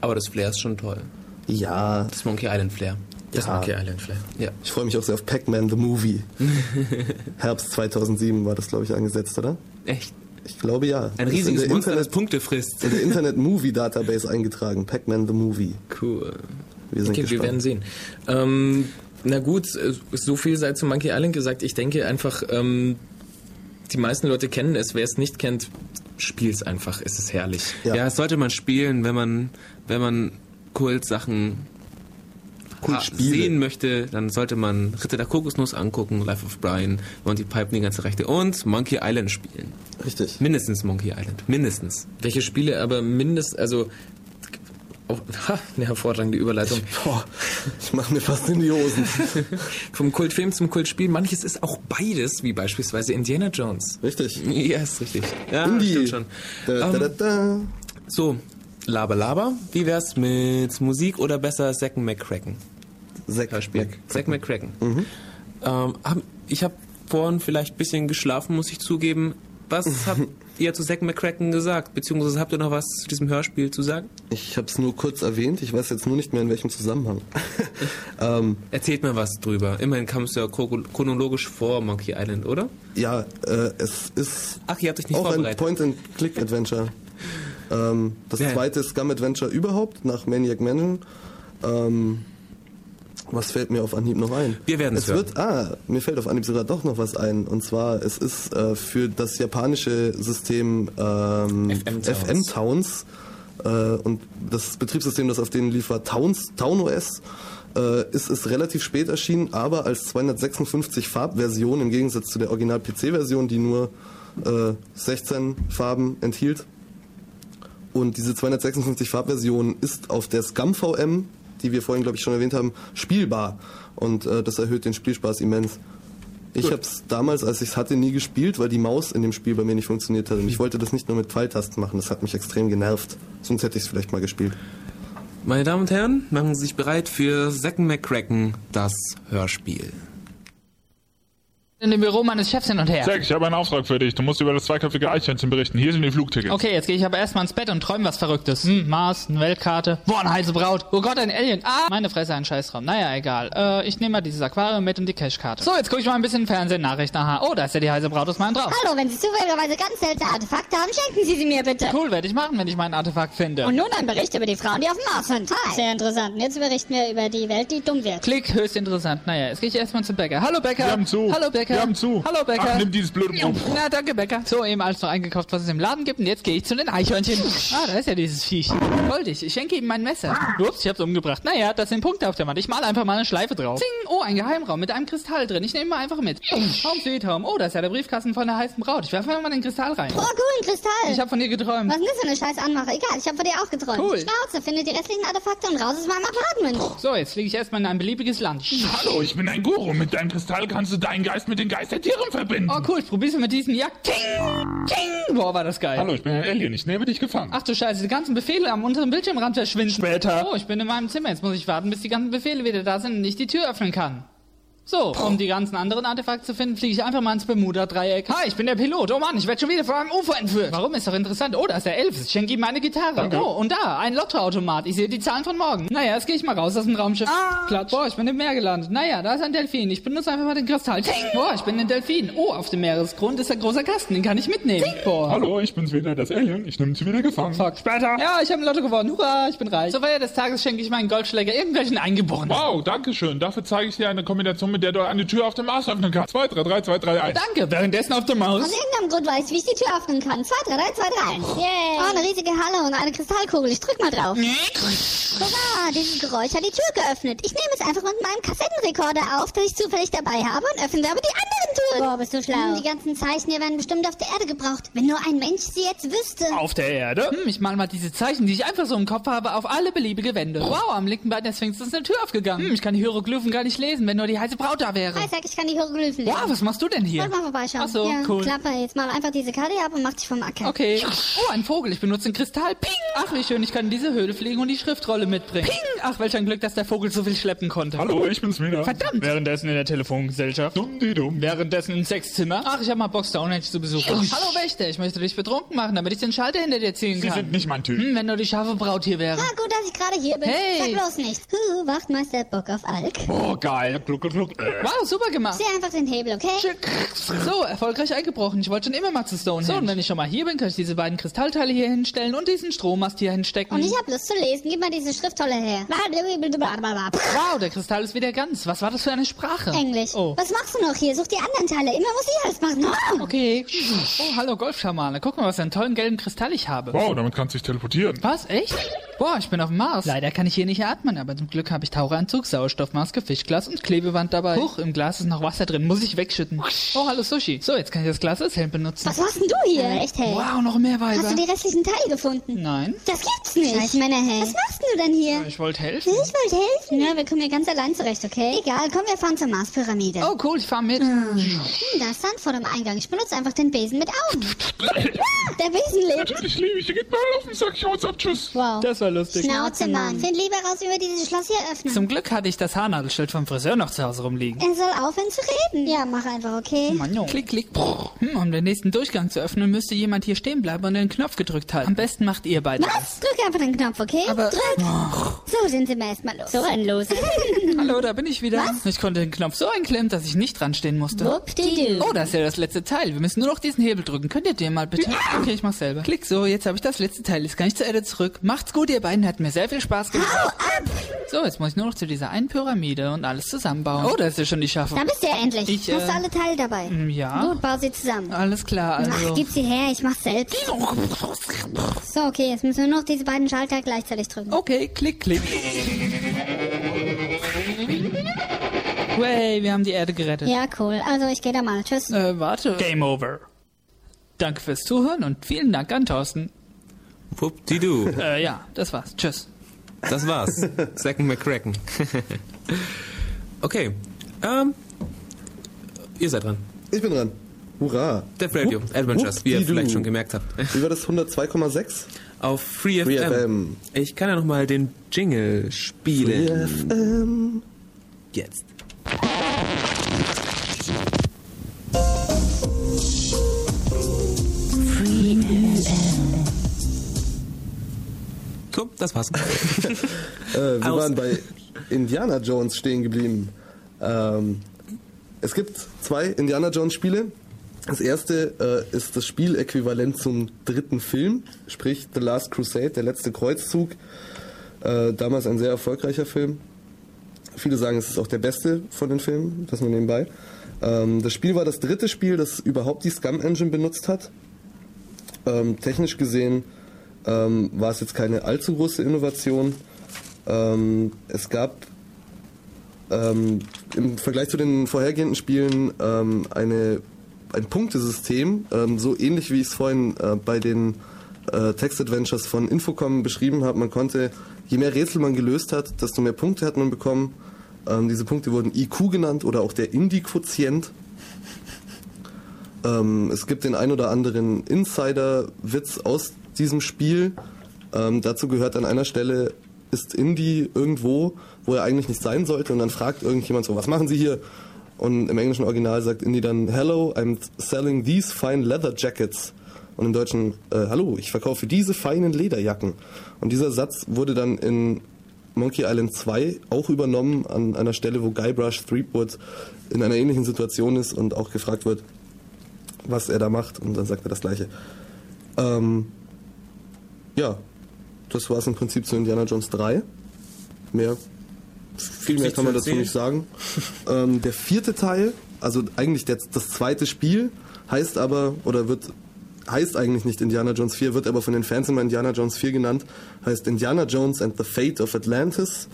Aber das Flair ist schon toll. Ja, Das Monkey Island Flair. Das Ja. Monkey Island Flair. Ja. ich freue mich auch sehr auf Pac-Man the Movie. Herbst 2007 war das, glaube ich, angesetzt, oder? Echt. Ich glaube ja. Ein riesiges Monster, das Internet, Punkte frisst. in der Internet Movie Database eingetragen. Pac-Man the Movie. Cool. Wir sind Okay, wir gespannt. werden sehen. Ähm, na gut, äh, so viel sei zu Monkey Island gesagt. Ich denke einfach, ähm, die meisten Leute kennen es. Wer es nicht kennt, spiel's einfach. Es ist herrlich. Ja. Ja. das sollte man spielen, wenn man, wenn man Kult-Sachen ha- Spiele. sehen möchte, dann sollte man Ritter der Kokosnuss angucken, Life of Brian, Monty Python, die ganze Rechte und Monkey Island spielen. Richtig. Mindestens Monkey Island. Mindestens. Welche Spiele aber mindest, also auch, ha, eine hervorragende Überleitung. Boah, ich mache mir fast in die Hosen. Vom Kultfilm zum Kultspiel. Manches ist auch beides, wie beispielsweise Indiana Jones. Richtig. Ja, ist richtig. Ja, Indie. stimmt schon. Da, da, da, Ähm, da. so, Laber Laber. Wie wär's mit Musik oder besser Second McCracken? Zack. Mac. Zack McCracken. Ähm, hab, ich habe vorhin vielleicht ein bisschen geschlafen, muss ich zugeben. Was habt ihr zu Zack McCracken gesagt? Beziehungsweise habt ihr noch was zu diesem Hörspiel zu sagen? Ich habe es nur kurz erwähnt. Ich weiß jetzt nur nicht mehr in welchem Zusammenhang. ähm, Erzählt mir was drüber. Immerhin kam es ja chro- chronologisch vor Monkey Island, oder? ja, äh, es ist Ach, ihr habt euch nicht auch ein vorbereitet. Point-and-Click-Adventure. Ähm, das Ja. zweite Scum-Adventure überhaupt nach Maniac Mansion. Ähm, was fällt mir auf Anhieb noch ein? Wir werden es es wird, ah, mir fällt auf Anhieb sogar doch noch was ein. Und zwar, es ist äh, für das japanische System ähm, FM-Towns. FM-Towns äh, und das Betriebssystem, das auf denen lief, war Towns, Town OS. Äh, ist es relativ spät erschienen, aber als 256 Farbversion im Gegensatz zu der Original-PC-Version, die nur äh, 16 Farben enthielt. Und diese 256 Farbversion ist auf der Scum VM, die wir vorhin glaube ich schon erwähnt haben, spielbar. Und äh, das erhöht den Spielspaß immens. Ich habe es damals, als ich es hatte, nie gespielt, weil die Maus in dem Spiel bei mir nicht funktioniert hat. Und ich wollte das nicht nur mit Pfeiltasten machen, das hat mich extrem genervt. Sonst hätte ich es vielleicht mal gespielt. Meine Damen und Herren, machen Sie sich bereit für Second McCracken, das Hörspiel. In dem Büro meines Chefs hin und her. Zack, ich habe einen Auftrag für dich. Du musst über das zweiköpfige Eichhörnchen berichten. Hier sind die Flugtickets. Okay, jetzt gehe ich aber erstmal ins Bett und träume was Verrücktes. Hm, Mars, eine Weltkarte. Boah, eine heiße Braut. Oh Gott, ein Alien. Ah, meine Fresse, ein Scheißraum. Naja, egal. Äh, ich nehme mal dieses Aquarium mit und die Cashkarte. So, jetzt gucke ich mal ein bisschen Fernsehen, Nachrichten. Aha. Oh, da ist ja die heiße Braut aus meinem drauf. Hallo, wenn Sie zufälligerweise ganz seltene Artefakte haben, schenken Sie sie mir bitte. Cool, werde ich machen, wenn ich mein Artefakt finde. Und nun ein Bericht über die Frauen, die auf dem Mars sind. Hi. Sehr interessant. Jetzt berichten wir über die Welt, die dumm wird. Klick, höchst interessant. Naja, jetzt gehe ich erstmal zum Bäcker. Hallo Bäcker. Wir haben zu. Hallo Bäcker. Wir haben zu. Hallo Bäcker. Ach, nimm dieses blöde Brot. Na, danke Bäcker. So, eben alles noch eingekauft, was es im Laden gibt. Und jetzt gehe ich zu den Eichhörnchen. Ah, da ist ja dieses Viech. Goldig. Ich schenke ihm mein Messer. Ups, ich hab's umgebracht. Naja, das sind Punkte auf der Wand. Ich mal einfach mal eine Schleife drauf. Zing. Oh, ein Geheimraum mit einem Kristall drin. Ich nehme mal einfach mit. Home sweet home. Oh, da ist ja der Briefkasten von der heißen Braut. Ich werfe einfach mal den Kristall rein. Oh, cool, ein Kristall. Ich habe von dir geträumt. Was ist das für eine scheiß Anmache? Egal, ich habe von dir auch geträumt. Cool. Schnauze, finde die restlichen Artefakte und raus aus meinem Apartment. So, jetzt fliege ich erstmal in ein beliebiges Land. Hallo, ich bin ein Guru. Mit deinem Kristall kannst du deinen Geist mit den Geist der Tiere verbinden. Oh cool, ich probier's mit diesem Jagd. Ting, ting. Boah, war das geil. Hallo, ich bin ein Alien, ich nehme dich gefangen. Ach du Scheiße, die ganzen Befehle am unteren Bildschirmrand verschwinden. Später. Oh, ich bin in meinem Zimmer. Jetzt muss ich warten, bis die ganzen Befehle wieder da sind und ich die Tür öffnen kann. So, um die ganzen anderen Artefakte zu finden, fliege ich einfach mal ins Bermuda-Dreieck. Hi, ich bin der Pilot. Oh Mann, ich werde schon wieder von einem Ufer entführt. Warum? Ist doch interessant. Oh, da ist der Elvis. Ich schenke ihm meine Gitarre. Danke. Oh, und da, ein Lottoautomat. Ich sehe die Zahlen von morgen. Naja, jetzt gehe ich mal raus aus dem Raumschiff. Klatsch. Boah, ich bin im Meer gelandet. Naja, da ist ein Delfin. Ich benutze einfach mal den Kristall. Ting. Boah, ich bin ein Delfin. Oh, auf dem Meeresgrund ist ein großer Kasten. Den kann ich mitnehmen. Boah. Hallo, ich bin's wieder, das Alien, ich nehme dich wieder gefangen. Fuck, später. Ja, ich habe ein Lotto gewonnen. Hurra, ich bin reich. Zur Feier des Tages schenke ich meinen Goldschläger irgendwelchen Eingeborenen. Wow, danke schön. Dafür zeige ich dir eine Kombination, mit der du eine Tür auf dem Mars öffnen kannst. 2, 3, 3, 2, 3, 1. Danke, währenddessen auf der Maus. Aus irgendeinem Grund weiß ich, wie ich die Tür öffnen kann. 2, 3, 3, 2, 3. Yay. Oh, eine riesige Halle und eine Kristallkugel. Ich drück mal drauf. Hurra, dieses Geräusch hat die Tür geöffnet. Ich nehme es einfach mit meinem Kassettenrekorder auf, den ich zufällig dabei habe und öffne damit die anderen Türen. Boah, bist du schlau. die ganzen Zeichen hier werden bestimmt auf der Erde gebraucht. Wenn nur ein Mensch sie jetzt wüsste. Auf der Erde? Hm, ich mal mal diese Zeichen, die ich einfach so im Kopf habe, auf alle beliebige Wände. Wow, am linken Bein der Sphinx ist eine Tür aufgegangen. Hm, ich kann die Hieroglyphen gar nicht lesen, wenn nur die heiße Braut da wäre. Isaac, ich kann die Hieroglyphen lesen. Wow, was machst du denn hier? Wollt mal vorbeischauen. Ach so, ja, cool. Klappe, jetzt mal einfach diese Karte ab und mach dich vom Acker. Okay. Oh, ein Vogel. Ich benutze den Kristall. Ping! Ach, wie schön. Ich kann in diese Höhle fliegen und die Schriftrolle mitbringen. Ping! Ach, welch ein Glück, dass der Vogel so viel schleppen konnte. Hallo, ich bin's wieder. Verdammt! Währenddessen in der Telefongesellschaft. Dumm, die dumm. Währenddessen im Sexzimmer. Ach, ich habe mal Bock, Stonehenge zu besuchen. Hallo Wächter, ich möchte dich betrunken machen, damit ich den Schalter hinter dir ziehen Sie kann. sind nicht mein Typ. Hm, wenn nur die scharfe Braut hier wäre. Ah, gut, dass ich gerade hier bin. Hey. Sag bloß nichts. Huh, Wachtmeister hat Bock auf Alk. Oh, geil. Gluck, gluck, gluck. Äh. Wow, super gemacht. Zieh einfach den Hebel, okay? So, erfolgreich eingebrochen. Ich wollte schon immer mal zu Stonehenge. So, und wenn ich schon mal hier bin, kann ich diese beiden Kristallteile hier hinstellen und diesen Strommast hier hinstecken. Und ich hab Lust zu lesen. Gib mal diese Schriftrolle her. Wow, der Kristall ist wieder ganz. Was war das für eine Sprache? Englisch. Oh. Was machst du noch hier? Such die anderen Teile. Immer muss ich alles machen. Oh. Okay. Oh, hallo Golfschamane. Guck mal, was für einen tollen gelben Kristall ich habe. Wow, damit kannst du dich teleportieren. Was? Echt? Boah, ich bin auf dem Mars. Leider kann ich hier nicht atmen, aber zum Glück habe ich Taucheranzug, Sauerstoffmaske, Fischglas und Klebeband dabei. Huch, im Glas ist noch Wasser drin, muss ich wegschütten. Oh, hallo Sushi. So, jetzt kann ich das Glas als Helm benutzen. Was machst denn du hier? Echt hell. Wow, noch mehr Weiber. Hast du die restlichen Teile gefunden? Nein. Das gibt's nicht. Scheiß Männer, hey. Was machst du denn hier? Ich wollte helfen. Ich wollte helfen. Ja, wir kommen hier ganz allein zurecht, okay? Egal, komm, wir fahren zur Marspyramide. Oh, cool, ich fahr mit. Hm, da ist Sand vor dem Eingang. Ich benutze einfach den Besen mit Augen. Ah, der Besen lebt. Natürlich liebe ich, geht mal auf den Sack, ich hau jetzt ab, tschüss. Wow. Das war lustig. Schnauze, Mann. Find lieber raus, wie wir dieses Schloss hier öffnen. Zum Glück hatte ich das Haarnadelschild vom Friseur noch zu Hause rumliegen. er soll aufhören zu reden. Ja, mach einfach, okay? Mann, jo. Klick, klick. Hm, um den nächsten Durchgang zu öffnen, müsste jemand hier stehen bleiben und den Knopf gedrückt halten. Am besten macht ihr beide Was? Drück einfach den Knopf, okay? Aber- Drück. So, sind sie mal erstmal los. So ein Loser. Hallo, da bin ich wieder. Was? Ich konnte den Knopf so einklemmen, dass ich nicht dran stehen musste. Wuppdidu. Oh, das ist ja das letzte Teil. Wir müssen nur noch diesen Hebel drücken. Könnt ihr den mal bitte? Okay, ich mach's selber. Klick so, jetzt habe ich das letzte Teil. Jetzt kann ich zur Erde zurück. Macht's gut, ihr beiden. Hat mir sehr viel Spaß gemacht. Hau ab! So, jetzt muss ich nur noch zu dieser einen Pyramide und alles zusammenbauen. Oh, da ist ja schon die Schaffe. Da bist du ja endlich. Ich, Hast du äh, alle Teile dabei? Ja. Gut, bau sie zusammen. Alles klar, also. Ach, gib sie her, ich mach's selbst. So, okay, jetzt müssen wir nur noch diese beiden Schalter gleichzeitig drücken. Okay, klick, klick. Way, wir haben die Erde gerettet. Ja, cool. Also, ich gehe da mal. Tschüss. Äh, warte. Game over. Danke fürs Zuhören und vielen Dank an Thorsten. Wuppdidu. Äh, ja, das war's. Tschüss. Das war's. Second McCracken. okay. Ähm. Ihr seid dran. Ich bin dran. Hurra. Death Radio Adventures, wie ihr vielleicht schon gemerkt habt. Wie war das? 102,6? Auf Free Free FM. FM. Ich kann ja noch mal den Jingle spielen. FM. Jetzt. So, das war's. Äh, wir Aus- waren bei Indiana Jones stehen geblieben. Ähm, es gibt zwei Indiana Jones Spiele. Das erste äh, ist das Spieläquivalent zum dritten Film, sprich The Last Crusade, der letzte Kreuzzug. Äh, damals ein sehr erfolgreicher Film. Viele sagen, es ist auch der beste von den Filmen, das nur nebenbei. Ähm, das Spiel war das dritte Spiel, das überhaupt die Scum Engine benutzt hat. Ähm, technisch gesehen ähm, war es jetzt keine allzu große Innovation. Ähm, es gab ähm, im Vergleich zu den vorhergehenden Spielen ähm, eine, ein Punktesystem, ähm, so ähnlich wie ich es vorhin äh, bei den äh, Text-Adventures von Infocom beschrieben habe. Man konnte, je mehr Rätsel man gelöst hat, desto mehr Punkte hat man bekommen. Ähm, diese Punkte wurden IQ genannt oder auch der Indie-Quotient. Ähm, es gibt den ein oder anderen Insider-Witz aus diesem Spiel. Ähm, dazu gehört an einer Stelle, ist Indy irgendwo, wo er eigentlich nicht sein sollte und dann fragt irgendjemand so, was machen Sie hier? Und im englischen Original sagt Indy dann, Hello, I'm selling these fine leather jackets. Und im Deutschen, äh, hallo, ich verkaufe diese feinen Lederjacken. Und dieser Satz wurde dann in Monkey Island 2 auch übernommen an einer Stelle, wo Guybrush Threepwood in einer ähnlichen Situation ist und auch gefragt wird, was er da macht. Und dann sagt er das Gleiche. Ähm, ja, das war es im Prinzip zu Indiana Jones 3. Mehr, viel mehr kann man zu dazu nicht sagen. ähm, der vierte Teil, also eigentlich der, das zweite Spiel, heißt aber, oder wird, heißt eigentlich nicht Indiana Jones 4, wird aber von den Fans immer Indiana Jones 4 genannt, heißt Indiana Jones and the Fate of Atlantis,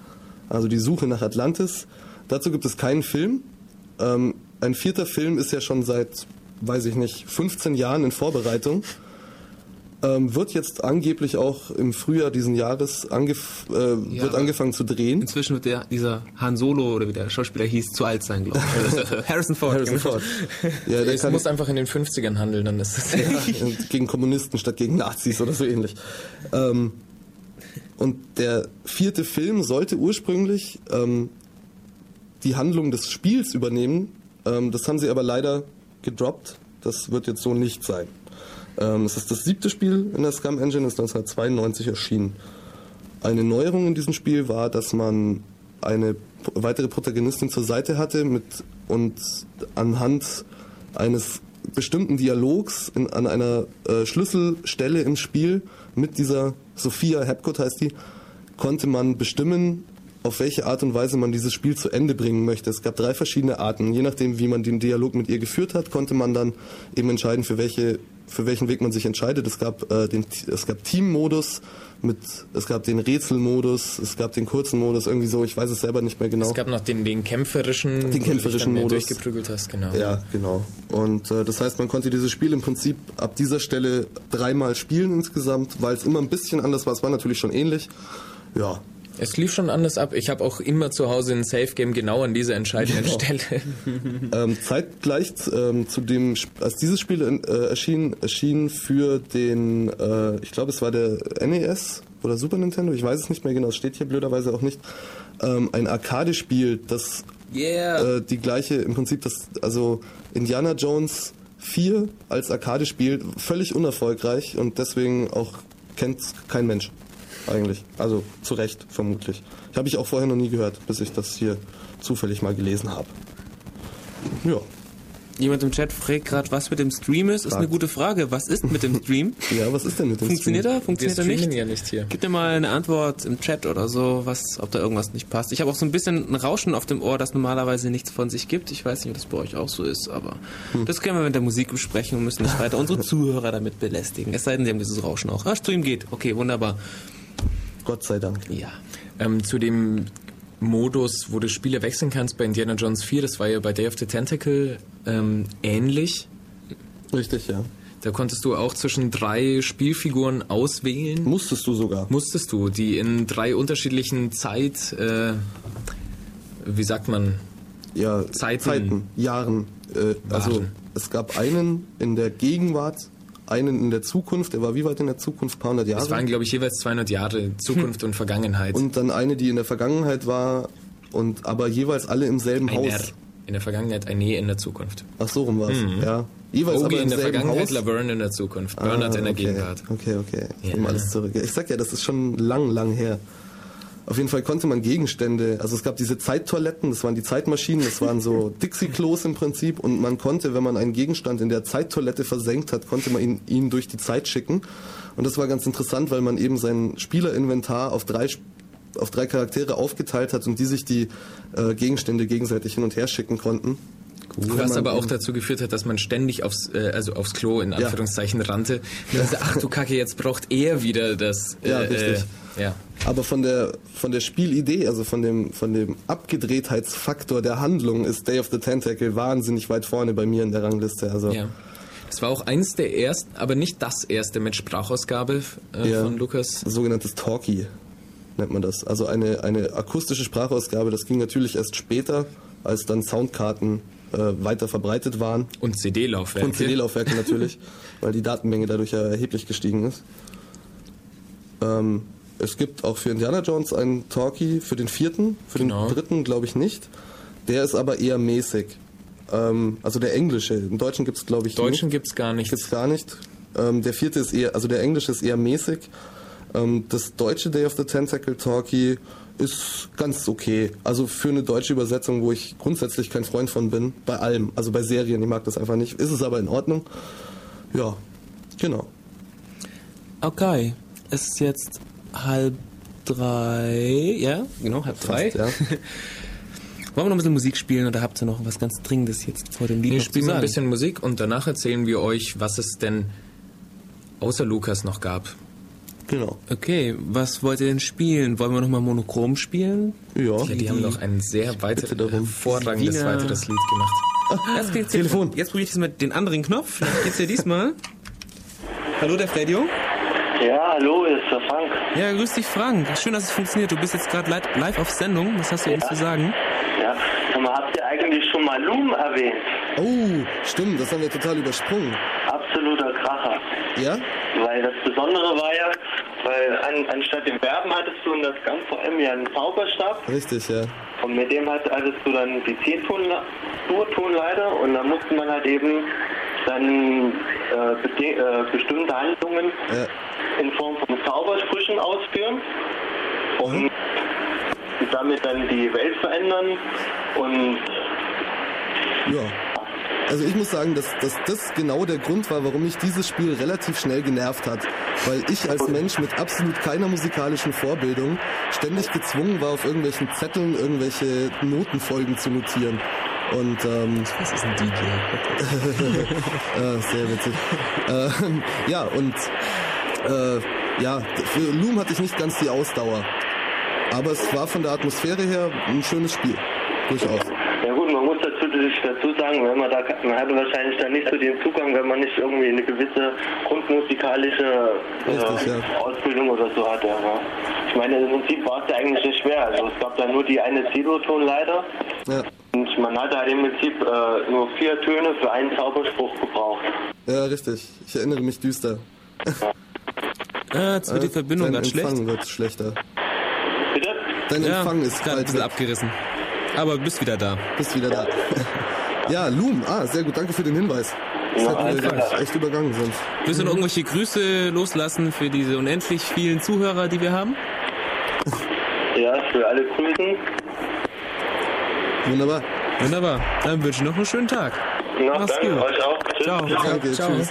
also die Suche nach Atlantis. Dazu gibt es keinen Film. Ähm, ein vierter Film ist ja schon seit, weiß ich nicht, 15 Jahren in Vorbereitung. Ähm, wird jetzt angeblich auch im Frühjahr diesen Jahres angef äh, wird aber- angefangen zu drehen. Inzwischen wird der, dieser Han Solo oder wie der Schauspieler hieß, zu alt sein, glaube ich. Harrison Ford. Harrison genau. Ford. Ja, der Es kann muss einfach in den 50ern handeln, dann ist es. ja, gegen Kommunisten statt gegen Nazis oder so ähnlich. Ähm, und der vierte Film sollte ursprünglich ähm, die Handlung des Spiels übernehmen. Ähm, das haben sie aber leider gedroppt. Das wird jetzt so nicht sein. Ähm, es ist das siebte Spiel in der Scum Engine, ist 1992 erschienen. Eine Neuerung in diesem Spiel war, dass man eine weitere Protagonistin zur Seite hatte mit und anhand eines bestimmten Dialogs in, an einer äh, Schlüsselstelle im Spiel mit dieser Sophia Hepcott heißt die, konnte man bestimmen, auf welche Art und Weise man dieses Spiel zu Ende bringen möchte. Es gab drei verschiedene Arten. Je nachdem, wie man den Dialog mit ihr geführt hat, konnte man dann eben entscheiden, für welche für welchen Weg man sich entscheidet. Es gab äh, den es gab Team-Modus mit es gab den Rätselmodus, es gab den kurzen Modus, irgendwie so. Ich weiß es selber nicht mehr genau. Es gab noch den, den kämpferischen, du dich kämpferischen mehr Modus. durchgeprügelt hast, genau. Ja, genau. Und äh, das heißt, man konnte dieses Spiel im Prinzip ab dieser Stelle dreimal spielen insgesamt, weil es immer ein bisschen anders war. Es war natürlich schon ähnlich. Ja. Es lief schon anders ab. Ich habe auch immer zu Hause ein Safe Game genau an dieser entscheidenden Genau. Stelle. Ähm, zeitgleich ähm, zu dem, als dieses Spiel äh, erschien, erschien für den, äh, ich glaube, es war der NES oder Super Nintendo, ich weiß es nicht mehr genau, es steht hier blöderweise auch nicht, ähm, ein Arcade-Spiel, das Yeah. äh, die gleiche, im Prinzip das, also Indiana Jones 4 als Arcade-Spiel, völlig unerfolgreich und deswegen auch kennt kein Mensch eigentlich. Also zu Recht, vermutlich. Ich habe ich auch vorher noch nie gehört, bis ich das hier zufällig mal gelesen habe. Ja. Jemand im Chat fragt gerade, was mit dem Stream ist. Ist eine gute Frage. Was ist mit dem Stream? Ja, was ist denn mit dem Funktioniert Stream? er? Funktioniert Wir er nicht? streamen ja nicht hier. Gib dir mal eine Antwort im Chat oder so, was, ob da irgendwas nicht passt. Ich habe auch so ein bisschen ein Rauschen auf dem Ohr, das normalerweise nichts von sich gibt. Ich weiß nicht, ob das bei euch auch so ist, aber Hm. das können wir mit der Musik besprechen und müssen nicht weiter unsere Zuhörer damit belästigen. Es sei denn, sie haben dieses Rauschen auch. Ah, Stream geht. Okay, wunderbar. Gott sei Dank. Ja. Ähm, zu dem Modus, wo du Spiele wechseln kannst bei Indiana Jones 4, das war ja bei Day of the Tentacle ähm, ähnlich. Richtig, ja. Da konntest du auch zwischen drei Spielfiguren auswählen. Musstest du sogar. Musstest du, die in drei unterschiedlichen Zeit, äh, wie sagt man, Ja, Zeiten. Jahren. Äh, also es gab einen in der Gegenwart, einen in der Zukunft. Der war wie weit in der Zukunft? Ein paar hundert Jahre. es waren glaube ich jeweils 200 Jahre Zukunft und Vergangenheit. und dann eine, die in der Vergangenheit war und aber jeweils alle im selben ein R. Haus. In der Vergangenheit, ein Nee in der Zukunft. Ach so rum war's. Ja. Jeweils Ogi in der selben Vergangenheit, Haus. Laverne in der Zukunft, Ah, Bernard in der okay. Gegenwart. Okay, okay. Ich Ja. nehme alles zurück. Ich sag ja, das ist schon lang, lang her. Auf jeden Fall konnte man Gegenstände, also es gab diese Zeittoiletten, das waren die Zeitmaschinen, das waren so Dixie-Klos im Prinzip und man konnte, wenn man einen Gegenstand in der Zeittoilette versenkt hat, konnte man ihn, ihn durch die Zeit schicken. Und das war ganz interessant, weil man eben sein Spielerinventar auf drei auf drei Charaktere aufgeteilt hat und die sich die äh, Gegenstände gegenseitig hin und her schicken konnten. Was aber auch dazu geführt hat, dass man ständig aufs, äh, also aufs Klo in Anführungszeichen rannte. Und dann so, ach du Kacke, jetzt braucht er wieder das. Äh, Ja, richtig. Äh, ja. Aber von der, von der Spielidee, also von dem, von dem Abgedrehtheitsfaktor der Handlung ist Day of the Tentacle wahnsinnig weit vorne bei mir in der Rangliste. Also, ja. Es war auch eins der ersten, aber nicht das erste mit Sprachausgabe äh, Ja. von Lukas. sogenanntes Talkie nennt man das. Also eine, eine akustische Sprachausgabe, das ging natürlich erst später, als dann Soundkarten äh, weiter verbreitet waren. Und CD-Laufwerke. Und CD-Laufwerke natürlich, weil die Datenmenge dadurch ja erheblich gestiegen ist. Ähm, es gibt auch für Indiana Jones einen Talkie für den vierten, für Genau. den dritten glaube ich nicht. Der ist aber eher mäßig. Ähm, also der englische. Im Deutschen gibt es glaube ich Deutschen nicht. gibt's gar nichts. Gibt's gar nicht. Ähm, der vierte ist eher, also der englische ist eher mäßig. Ähm, das deutsche Day of the Tentacle Talkie ist ganz okay. Also für eine deutsche Übersetzung, wo ich grundsätzlich kein Freund von bin, bei allem, also bei Serien, ich mag das einfach nicht, ist es aber in Ordnung. Ja, genau. Okay, es ist jetzt halb drei. Ja, genau, halb drei. Fast, ja. Wollen wir noch ein bisschen Musik spielen oder habt ihr noch was ganz Dringendes jetzt vor dem Lied Wir spielen mal ein bisschen Musik und danach erzählen wir euch, was es denn außer Lukas noch gab. Genau. Okay, was wollt ihr denn spielen? Wollen wir nochmal Monochrom spielen? Ja. Ja, die haben noch ein sehr weiter, hervorragendes Wiener- weiteres Lied gemacht. Jetzt geht's Telefon. Jetzt probiere ich das mit den anderen Knopf. Vielleicht geht's ja diesmal. Hallo, der Radio. Ja, hallo, ist der Frank. Ja, grüß dich, Frank. Schön, dass es funktioniert. Du bist jetzt gerade li- live auf Sendung. Was hast du uns zu sagen? Ja, sag mal, habt ihr eigentlich schon mal Loom erwähnt? Oh, stimmt, das haben wir total übersprungen. Absoluter Kracher. Ja? Weil das Besondere war ja, weil an, anstatt dem Verben hattest du in das Kampf vor allem ja einen Zauberstab Richtig, ja. und mit dem hat- hattest du dann die Dur-Tonleiter und da musste man halt eben dann äh, äh, bestimmte Handlungen Ja. in Form von Zaubersprüchen ausführen und damit dann die Welt verändern und Ja. Also ich muss sagen, dass, dass das genau der Grund war, warum mich dieses Spiel relativ schnell genervt hat. Weil ich als Mensch mit absolut keiner musikalischen Vorbildung ständig gezwungen war, auf irgendwelchen Zetteln irgendwelche Notenfolgen zu notieren. Und ähm, Das ist ein DJ. äh, sehr witzig. Ähm, ja, und äh, ja, für Loom hatte ich nicht ganz die Ausdauer. Aber es war von der Atmosphäre her ein schönes Spiel. Durchaus. Ja gut, man muss dazu, dazu sagen, wenn man da, man hatte wahrscheinlich dann nicht so den Zugang, wenn man nicht irgendwie eine gewisse grundmusikalische äh, Richtig, ja. Ausbildung oder so hatte. Aber ich meine, im Prinzip war es ja eigentlich nicht schwer. Also es gab da nur die eine C-Dur-Tonleiter Ja. und man hatte halt im Prinzip äh, nur vier Töne für einen Zauberspruch gebraucht. Ja, richtig. Ich erinnere mich düster. Ah, jetzt wird die Äh, Verbindung dein ganz schlecht. Empfang wird schlechter. Bitte? Dein Ja, Empfang ist gerade ein bisschen weg. abgerissen. Aber du bist wieder da. Bist wieder da. ja, Loom. Ah, sehr gut. Danke für den Hinweis. Das Ja, hätten wir klar. echt übergangen sonst. Willst du noch irgendwelche Grüße loslassen für diese unendlich vielen Zuhörer, die wir haben? Ja, für alle Grüßen. Wunderbar. Wunderbar. Dann wünsche ich noch einen schönen Tag. Ja, Mach's danke gut. euch auch. Tschüss. Ciao. Danke, Ciao. tschüss.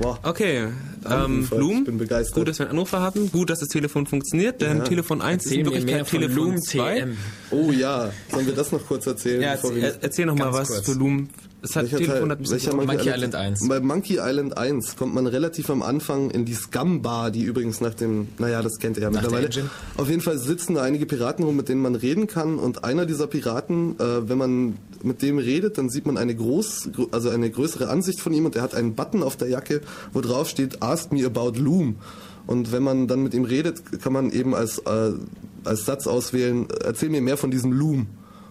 Wow. Okay, ähm, Anrufer, Blum, ich bin begeistert. gut, dass wir einen Anrufer hatten, gut, dass das Telefon funktioniert, denn Ja. Telefon 1 ist in Wirklichkeit Telefon Loom 2. TM. Oh ja. Sollen wir das noch kurz erzählen? Ja, bevor erzähl, wir- er- erzähl noch mal Ganz was kurz. für Loom. Das hat Welcher Teil? Welcher Monkey Island 1. Bei Monkey Island 1 kommt man relativ am Anfang in die Scum Bar, die übrigens nach dem, naja, das kennt ihr ja Nach mittlerweile. Auf jeden Fall sitzen da einige Piraten rum, mit denen man reden kann und einer dieser Piraten, äh, wenn man mit dem redet, dann sieht man eine groß, gro- also eine größere Ansicht von ihm und er hat einen Button auf der Jacke, wo drauf steht Ask me about Loom. Und wenn man dann mit ihm redet, kann man eben als, äh, als Satz auswählen, erzähl mir mehr von diesem Loom.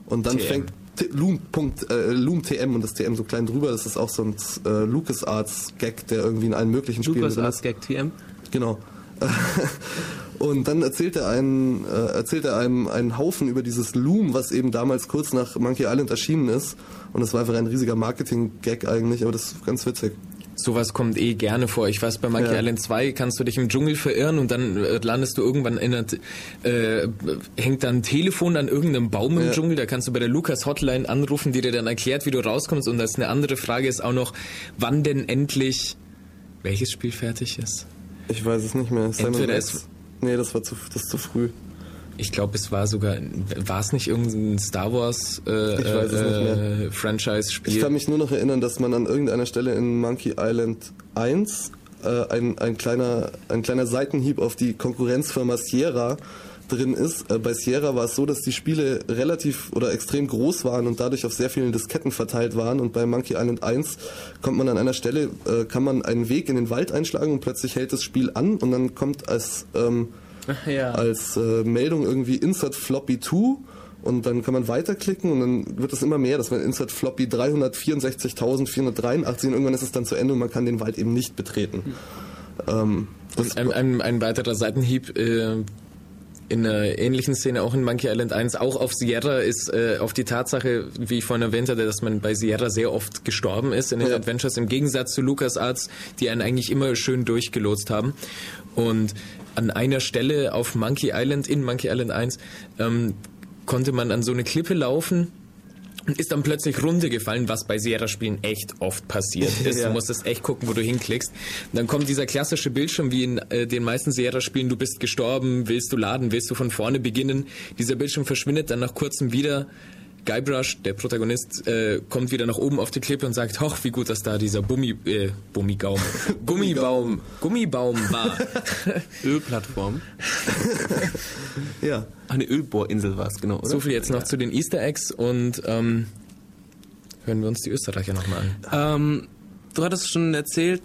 Und dann TM. fängt Loom, Punkt, äh, Loom TM und das TM so klein drüber. Das ist auch so ein äh, LucasArts-Gag, der irgendwie in allen möglichen Spielen als ist. Gag TM. Genau. Und dann erzählt er, einen, äh, erzählt er einem einen Haufen über dieses Loom, was eben damals kurz nach Monkey Island erschienen ist. Und das war einfach ein riesiger Marketing-Gag eigentlich, aber das ist ganz witzig. Sowas kommt eh gerne vor. Ich weiß, bei Monkey Ja. Island 2 kannst du dich im Dschungel verirren und dann äh, landest du irgendwann in einer, äh, hängt dann ein Telefon an irgendeinem Baum im Ja. Dschungel. Da kannst du bei der Lukas Hotline anrufen, die dir dann erklärt, wie du rauskommst. Und das eine andere Frage ist auch noch, wann denn endlich welches Spiel fertig ist. Ich weiß es nicht mehr. Simon Entweder Rex. es- Nee, das war zu, das ist zu früh. Ich glaube, es war sogar, war es nicht irgendein Star Wars äh, Ich äh, Ich Franchise-Spiel? kann mich nur noch erinnern, dass man an irgendeiner Stelle in Monkey Island 1 äh, ein, ein, kleiner, ein kleiner Seitenhieb auf die Konkurrenzfirma Sierra drin ist. Äh, bei Sierra war es so, dass die Spiele relativ oder extrem groß waren und dadurch auf sehr vielen Disketten verteilt waren. Und bei Monkey Island 1 kommt man an einer Stelle, äh, kann man einen Weg in den Wald einschlagen und plötzlich hält das Spiel an und dann kommt als, ähm, Ja. als äh, Meldung irgendwie Insert Floppy 2 Und dann kann man weiterklicken und dann wird es immer mehr. Das war Insert Floppy 364.483 und irgendwann ist es dann zu Ende und man kann den Wald eben nicht betreten. Ähm, das Und ein, ein, ein weiterer Seitenhieb äh, in einer ähnlichen Szene, auch in Monkey Island 1, auch auf Sierra, ist äh, auf die Tatsache, wie ich vorhin erwähnt hatte, dass man bei Sierra sehr oft gestorben ist in den Ja. Adventures, im Gegensatz zu LucasArts, die einen eigentlich immer schön durchgelotst haben. Und an einer Stelle auf Monkey Island, in Monkey Island 1, ähm, konnte man an so eine Klippe laufen und ist dann plötzlich runtergefallen, was bei Sierra-Spielen echt oft passiert ist. Ja. Du musstest echt gucken, wo du hinklickst. Und dann kommt dieser klassische Bildschirm, wie in äh, den meisten Sierra-Spielen, du bist gestorben, willst du laden, willst du von vorne beginnen. Dieser Bildschirm verschwindet dann nach kurzem wieder. Guybrush, der Protagonist, äh, kommt wieder nach oben auf die Klippe und sagt, hoch, wie gut, dass da dieser Bummi, äh, Bummigaum, Gummibaum, Gummibaum war. Ölplattform. ja. Eine Ölbohrinsel war es, genau, oder? So viel jetzt noch zu den Easter Eggs und ähm, hören wir uns die Österreicher nochmal an. Ähm, du hattest schon erzählt,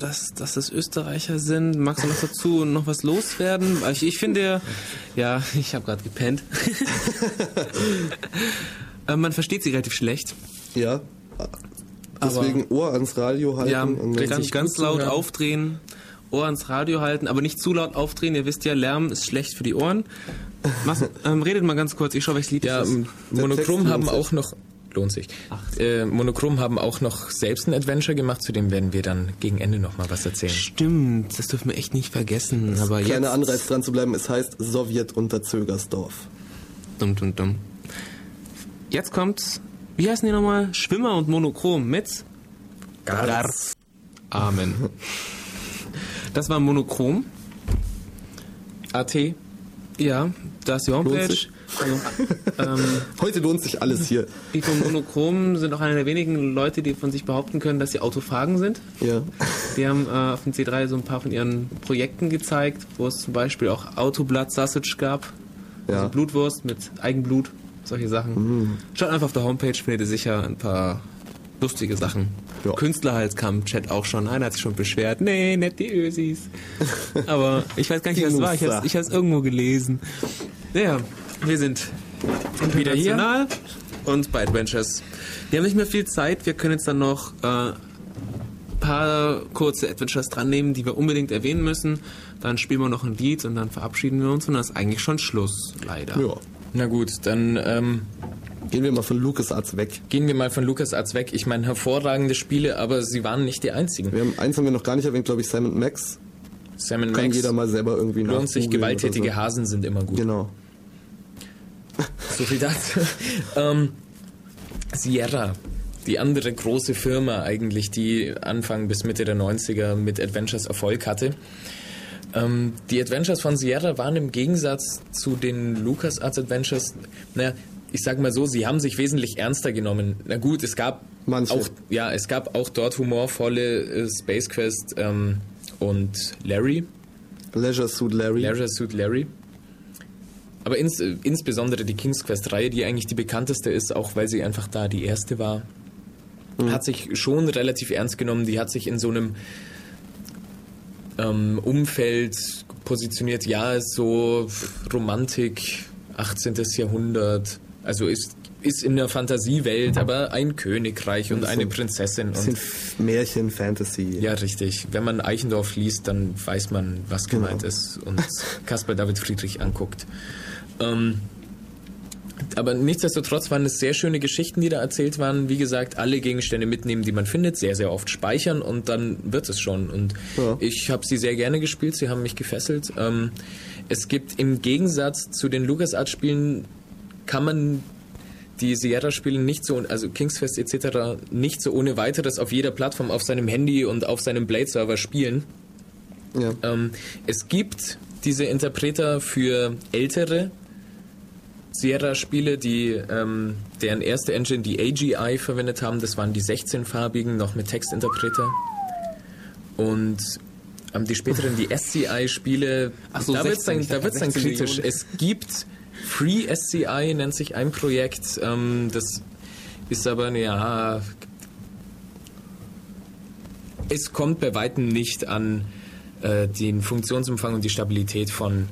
dass, dass das Österreicher sind. Magst du noch dazu noch was loswerden? Ich, ich finde, ja, ich habe gerade gepennt. äh, man versteht sie relativ schlecht. Ja. Deswegen Ohr ans Radio halten. Ja, und dann ganz, sich ganz laut zuhören. aufdrehen, Ohr ans Radio halten, aber nicht zu laut aufdrehen. Ihr wisst ja, Lärm ist schlecht für die Ohren. Mach's, ähm, redet mal ganz kurz, ich schaue, welches Lied Ja, das ist. Monochrom haben auch noch lohnt sich. Äh, Monochrom haben auch noch selbst ein Adventure gemacht, zu dem werden wir dann gegen Ende noch mal was erzählen. Stimmt, das dürfen wir echt nicht vergessen. Aber Kleiner jetzt, Anreiz dran zu bleiben, es heißt Sowjet unter Zögersdorf. Dumm, dumm, dumm. Jetzt kommt, wie heißen die nochmal? Schwimmer und Monochrom mit Garz. Amen. Das war Monochrom. AT. Ja, da ist die Homepage. Also, ähm, Heute lohnt sich alles hier. die von Monochrom sind auch einer der wenigen Leute, die von sich behaupten können, dass sie Autophagen sind. Ja. Die haben äh, auf dem C3 so ein paar von ihren Projekten gezeigt, wo es zum Beispiel auch Autoblood Sausage gab. Ja. Also Blutwurst mit Eigenblut, solche Sachen. Schaut einfach auf der Homepage, findet ihr sicher ein paar lustige Sachen. Ja. Künstler halt kam im Chat auch schon. Einer hat sich schon beschwert. Nee, nicht die Ösis. Aber ich weiß gar nicht, was es war. Ich habe es irgendwo gelesen. Ja, wir sind Wieder hier. und bei Adventures. Wir haben nicht mehr viel Zeit. Wir können jetzt dann noch äh, paar kurze Adventures dran nehmen, die wir unbedingt erwähnen müssen. Dann spielen wir noch ein Lied und dann verabschieden wir uns und dann ist eigentlich schon Schluss, leider. ja. Na gut, dann ähm, Gehen wir mal von LucasArts weg. gehen wir mal von LucasArts weg. Ich meine, hervorragende Spiele, aber sie waren nicht die einzigen. Wir haben, eins haben wir noch gar nicht erwähnt, glaube ich, Simon Max. Sam Kann Max jeder mal selber irgendwie lohnt sich, gewalttätige so. Hasen sind immer gut. Genau. So viel dazu. ähm, Sierra, die andere große Firma eigentlich, die Anfang bis Mitte der 90er mit Adventures Erfolg hatte. Ähm, die Adventures von Sierra waren im Gegensatz zu den LucasArts Adventures, naja, ich sag mal so, sie haben sich wesentlich ernster genommen. Na gut, es gab Manche. auch, ja, es gab auch dort humorvolle äh, Space Quest ähm, und Larry. Leisure Suit Larry. Leisure Suit Larry. Aber ins, äh, insbesondere die King's Quest-Reihe, die eigentlich die bekannteste ist, auch weil sie einfach da die erste war, hat sich schon relativ ernst genommen. Die hat sich in so einem ähm, Umfeld positioniert. Ja, ist so Romantik, 18. Jahrhundert. Also ist, ist in der Fantasiewelt, aber ein Königreich und eine Prinzessin. Bisschen Und Märchen, Fantasy. ja, richtig. Wenn man Eichendorff liest, dann weiß man, was gemeint ist und Caspar David Friedrich anguckt. Ähm, aber nichtsdestotrotz waren es sehr schöne Geschichten, die da erzählt waren. Wie gesagt, alle Gegenstände mitnehmen, die man findet, sehr, sehr oft speichern und dann wird es schon. Und Ja. ich habe sie sehr gerne gespielt, sie haben mich gefesselt. Ähm, es gibt im Gegensatz zu den LucasArts-Spielen, kann man die Sierra-Spiele nicht so, also Kingsfest etc., nicht so ohne weiteres auf jeder Plattform, auf seinem Handy und auf seinem Blade-Server spielen. Ja. Ähm, es gibt diese Interpreter für ältere Sierra-Spiele, die ähm, deren erste Engine die AGI verwendet haben. Das waren die 16-farbigen, noch mit Textinterpreter. Und ähm, die späteren, die SCI-Spiele, so, da wird es 16, dann, da wird's dann 16 kritisch. Millionen. Es gibt Free SCI, nennt sich ein Projekt. Ähm, das ist aber, ja, es kommt bei weitem nicht an äh, den Funktionsumfang und die Stabilität von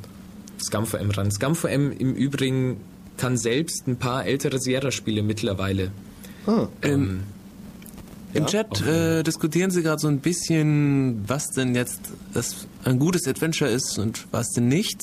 ScumVM ran. ScumVM im Übrigen kann selbst ein paar ältere Sierra-Spiele mittlerweile. Ah. Ähm, Im Chat äh, diskutieren sie gerade so ein bisschen, was denn jetzt das ein gutes Adventure ist und was denn nicht.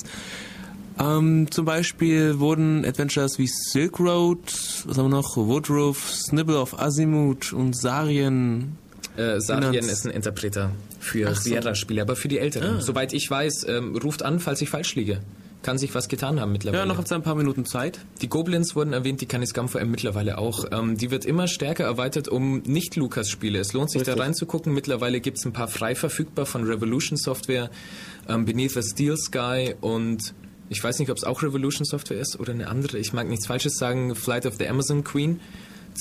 Ähm, zum Beispiel wurden Adventures wie Silk Road, was haben wir noch, Woodruff, Snibble of Azimuth und Sarien. Äh, Sarien ist ein Interpreter für so. Sierra-Spiele, aber für die Älteren. Ah. Soweit ich weiß, ähm, ruft an, falls ich falsch liege. Kann sich was getan haben mittlerweile. Ja, noch habt ihr ein paar Minuten Zeit. Die Goblins wurden erwähnt, die Canis VM mittlerweile auch. Ähm, die wird immer stärker erweitert um Nicht-Lukas-Spiele. Es lohnt sich da Richtig. reinzugucken. Mittlerweile gibt es ein paar frei verfügbar von Revolution Software, ähm, Beneath the Steel Sky und ich weiß nicht, ob es auch Revolution Software ist oder eine andere. Ich mag nichts Falsches sagen. Flight of the Amazon Queen.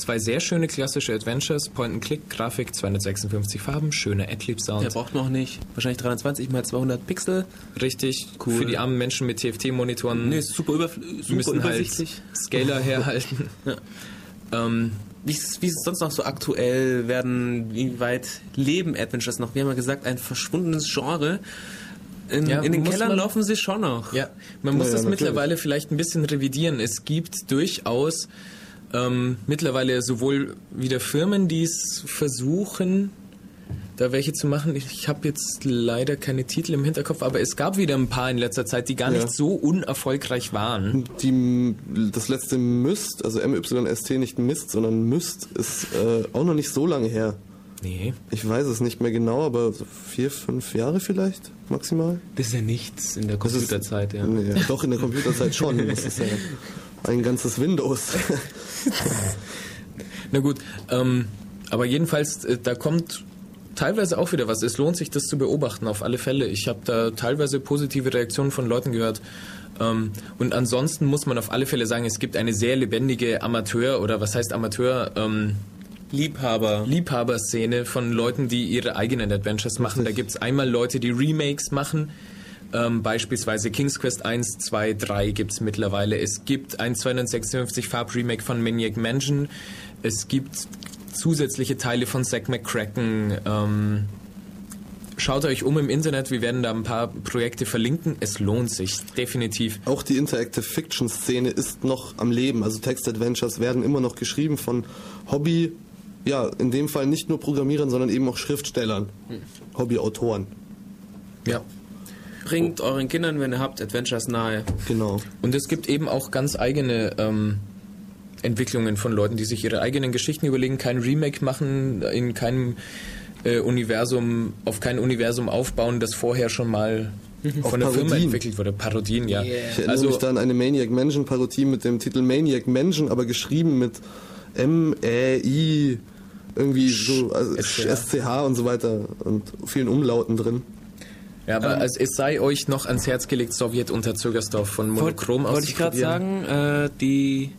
Zwei sehr schöne klassische Adventures, Point-and-Click, Grafik, 256 Farben, schöner Adlib-Sound. Der braucht noch nicht. Wahrscheinlich 320 mal 200 Pixel. Richtig, Cool. für die armen Menschen mit TFT-Monitoren. Nee, ist super, überfl super müssen halt übersichtlich. Scaler herhalten. ähm, Wie ist, wie ist es sonst noch so aktuell? Werden, wie weit leben Adventures noch? Wir haben ja gesagt, ein verschwundenes Genre. In, Ja, in den Kellern man- laufen sie schon noch. ja, man muss Ja, das ja, mittlerweile vielleicht ein bisschen revidieren. Es gibt durchaus ähm, mittlerweile sowohl wieder Firmen, die es versuchen, da welche zu machen. Ich, ich habe jetzt leider keine Titel im Hinterkopf, aber es gab wieder ein paar in letzter Zeit, die gar Ja. nicht so unerfolgreich waren. Die, das letzte Myst, also MYST nicht Mist, sondern Myst, ist äh, auch noch nicht so lange her. Nee. Ich weiß es nicht mehr genau, aber so vier, fünf Jahre vielleicht maximal. Das ist ja nichts in der ist- Computerzeit, ja. Nee, doch, in der Computerzeit schon. Das ist ja ein ganzes Windows. Na gut, ähm, aber jedenfalls, äh, da kommt teilweise auch wieder was. Es lohnt sich, das zu beobachten, auf alle Fälle. Ich habe da teilweise positive Reaktionen von Leuten gehört. Ähm, und ansonsten muss man auf alle Fälle sagen, es gibt eine sehr lebendige Amateur- oder was heißt Amateur? Ähm, Liebhaber. Liebhaberszene von Leuten, die ihre eigenen Adventures machen. Da gibt's einmal Leute, die Remakes machen. Ähm, beispielsweise King's Quest 1, 2, 3 gibt's mittlerweile. Es gibt ein 256 Farb Remake von Maniac Mansion. Es gibt zusätzliche Teile von Zack McCracken. Ähm, schaut euch um im Internet. Wir werden da ein paar Projekte verlinken. Es lohnt sich definitiv. Auch die Interactive Fiction Szene ist noch am Leben. Also Text-Adventures werden immer noch geschrieben von Hobby, ja, in dem Fall nicht nur Programmierern, sondern eben auch Schriftstellern, Hobbyautoren. Ja. Bringt euren Kindern, wenn ihr habt, Adventures nahe. Genau. Und es gibt eben auch ganz eigene ähm, Entwicklungen von Leuten, die sich ihre eigenen Geschichten überlegen, kein Remake machen, in keinem äh, Universum, auf kein Universum aufbauen, das vorher schon mal Auf von der Firma entwickelt wurde. Parodien, ja. Ich erinnere Also mich da an eine Maniac Mansion Parodie mit dem Titel Maniac Mansion, aber geschrieben mit M-E-I, irgendwie so, also SCH. SCH und so weiter und vielen Umlauten drin. Ja, aber Ähm, also es sei euch noch ans Herz gelegt, Sowjet unter Zögersdorf von Monochrom Wollte ich gerade sagen, äh, die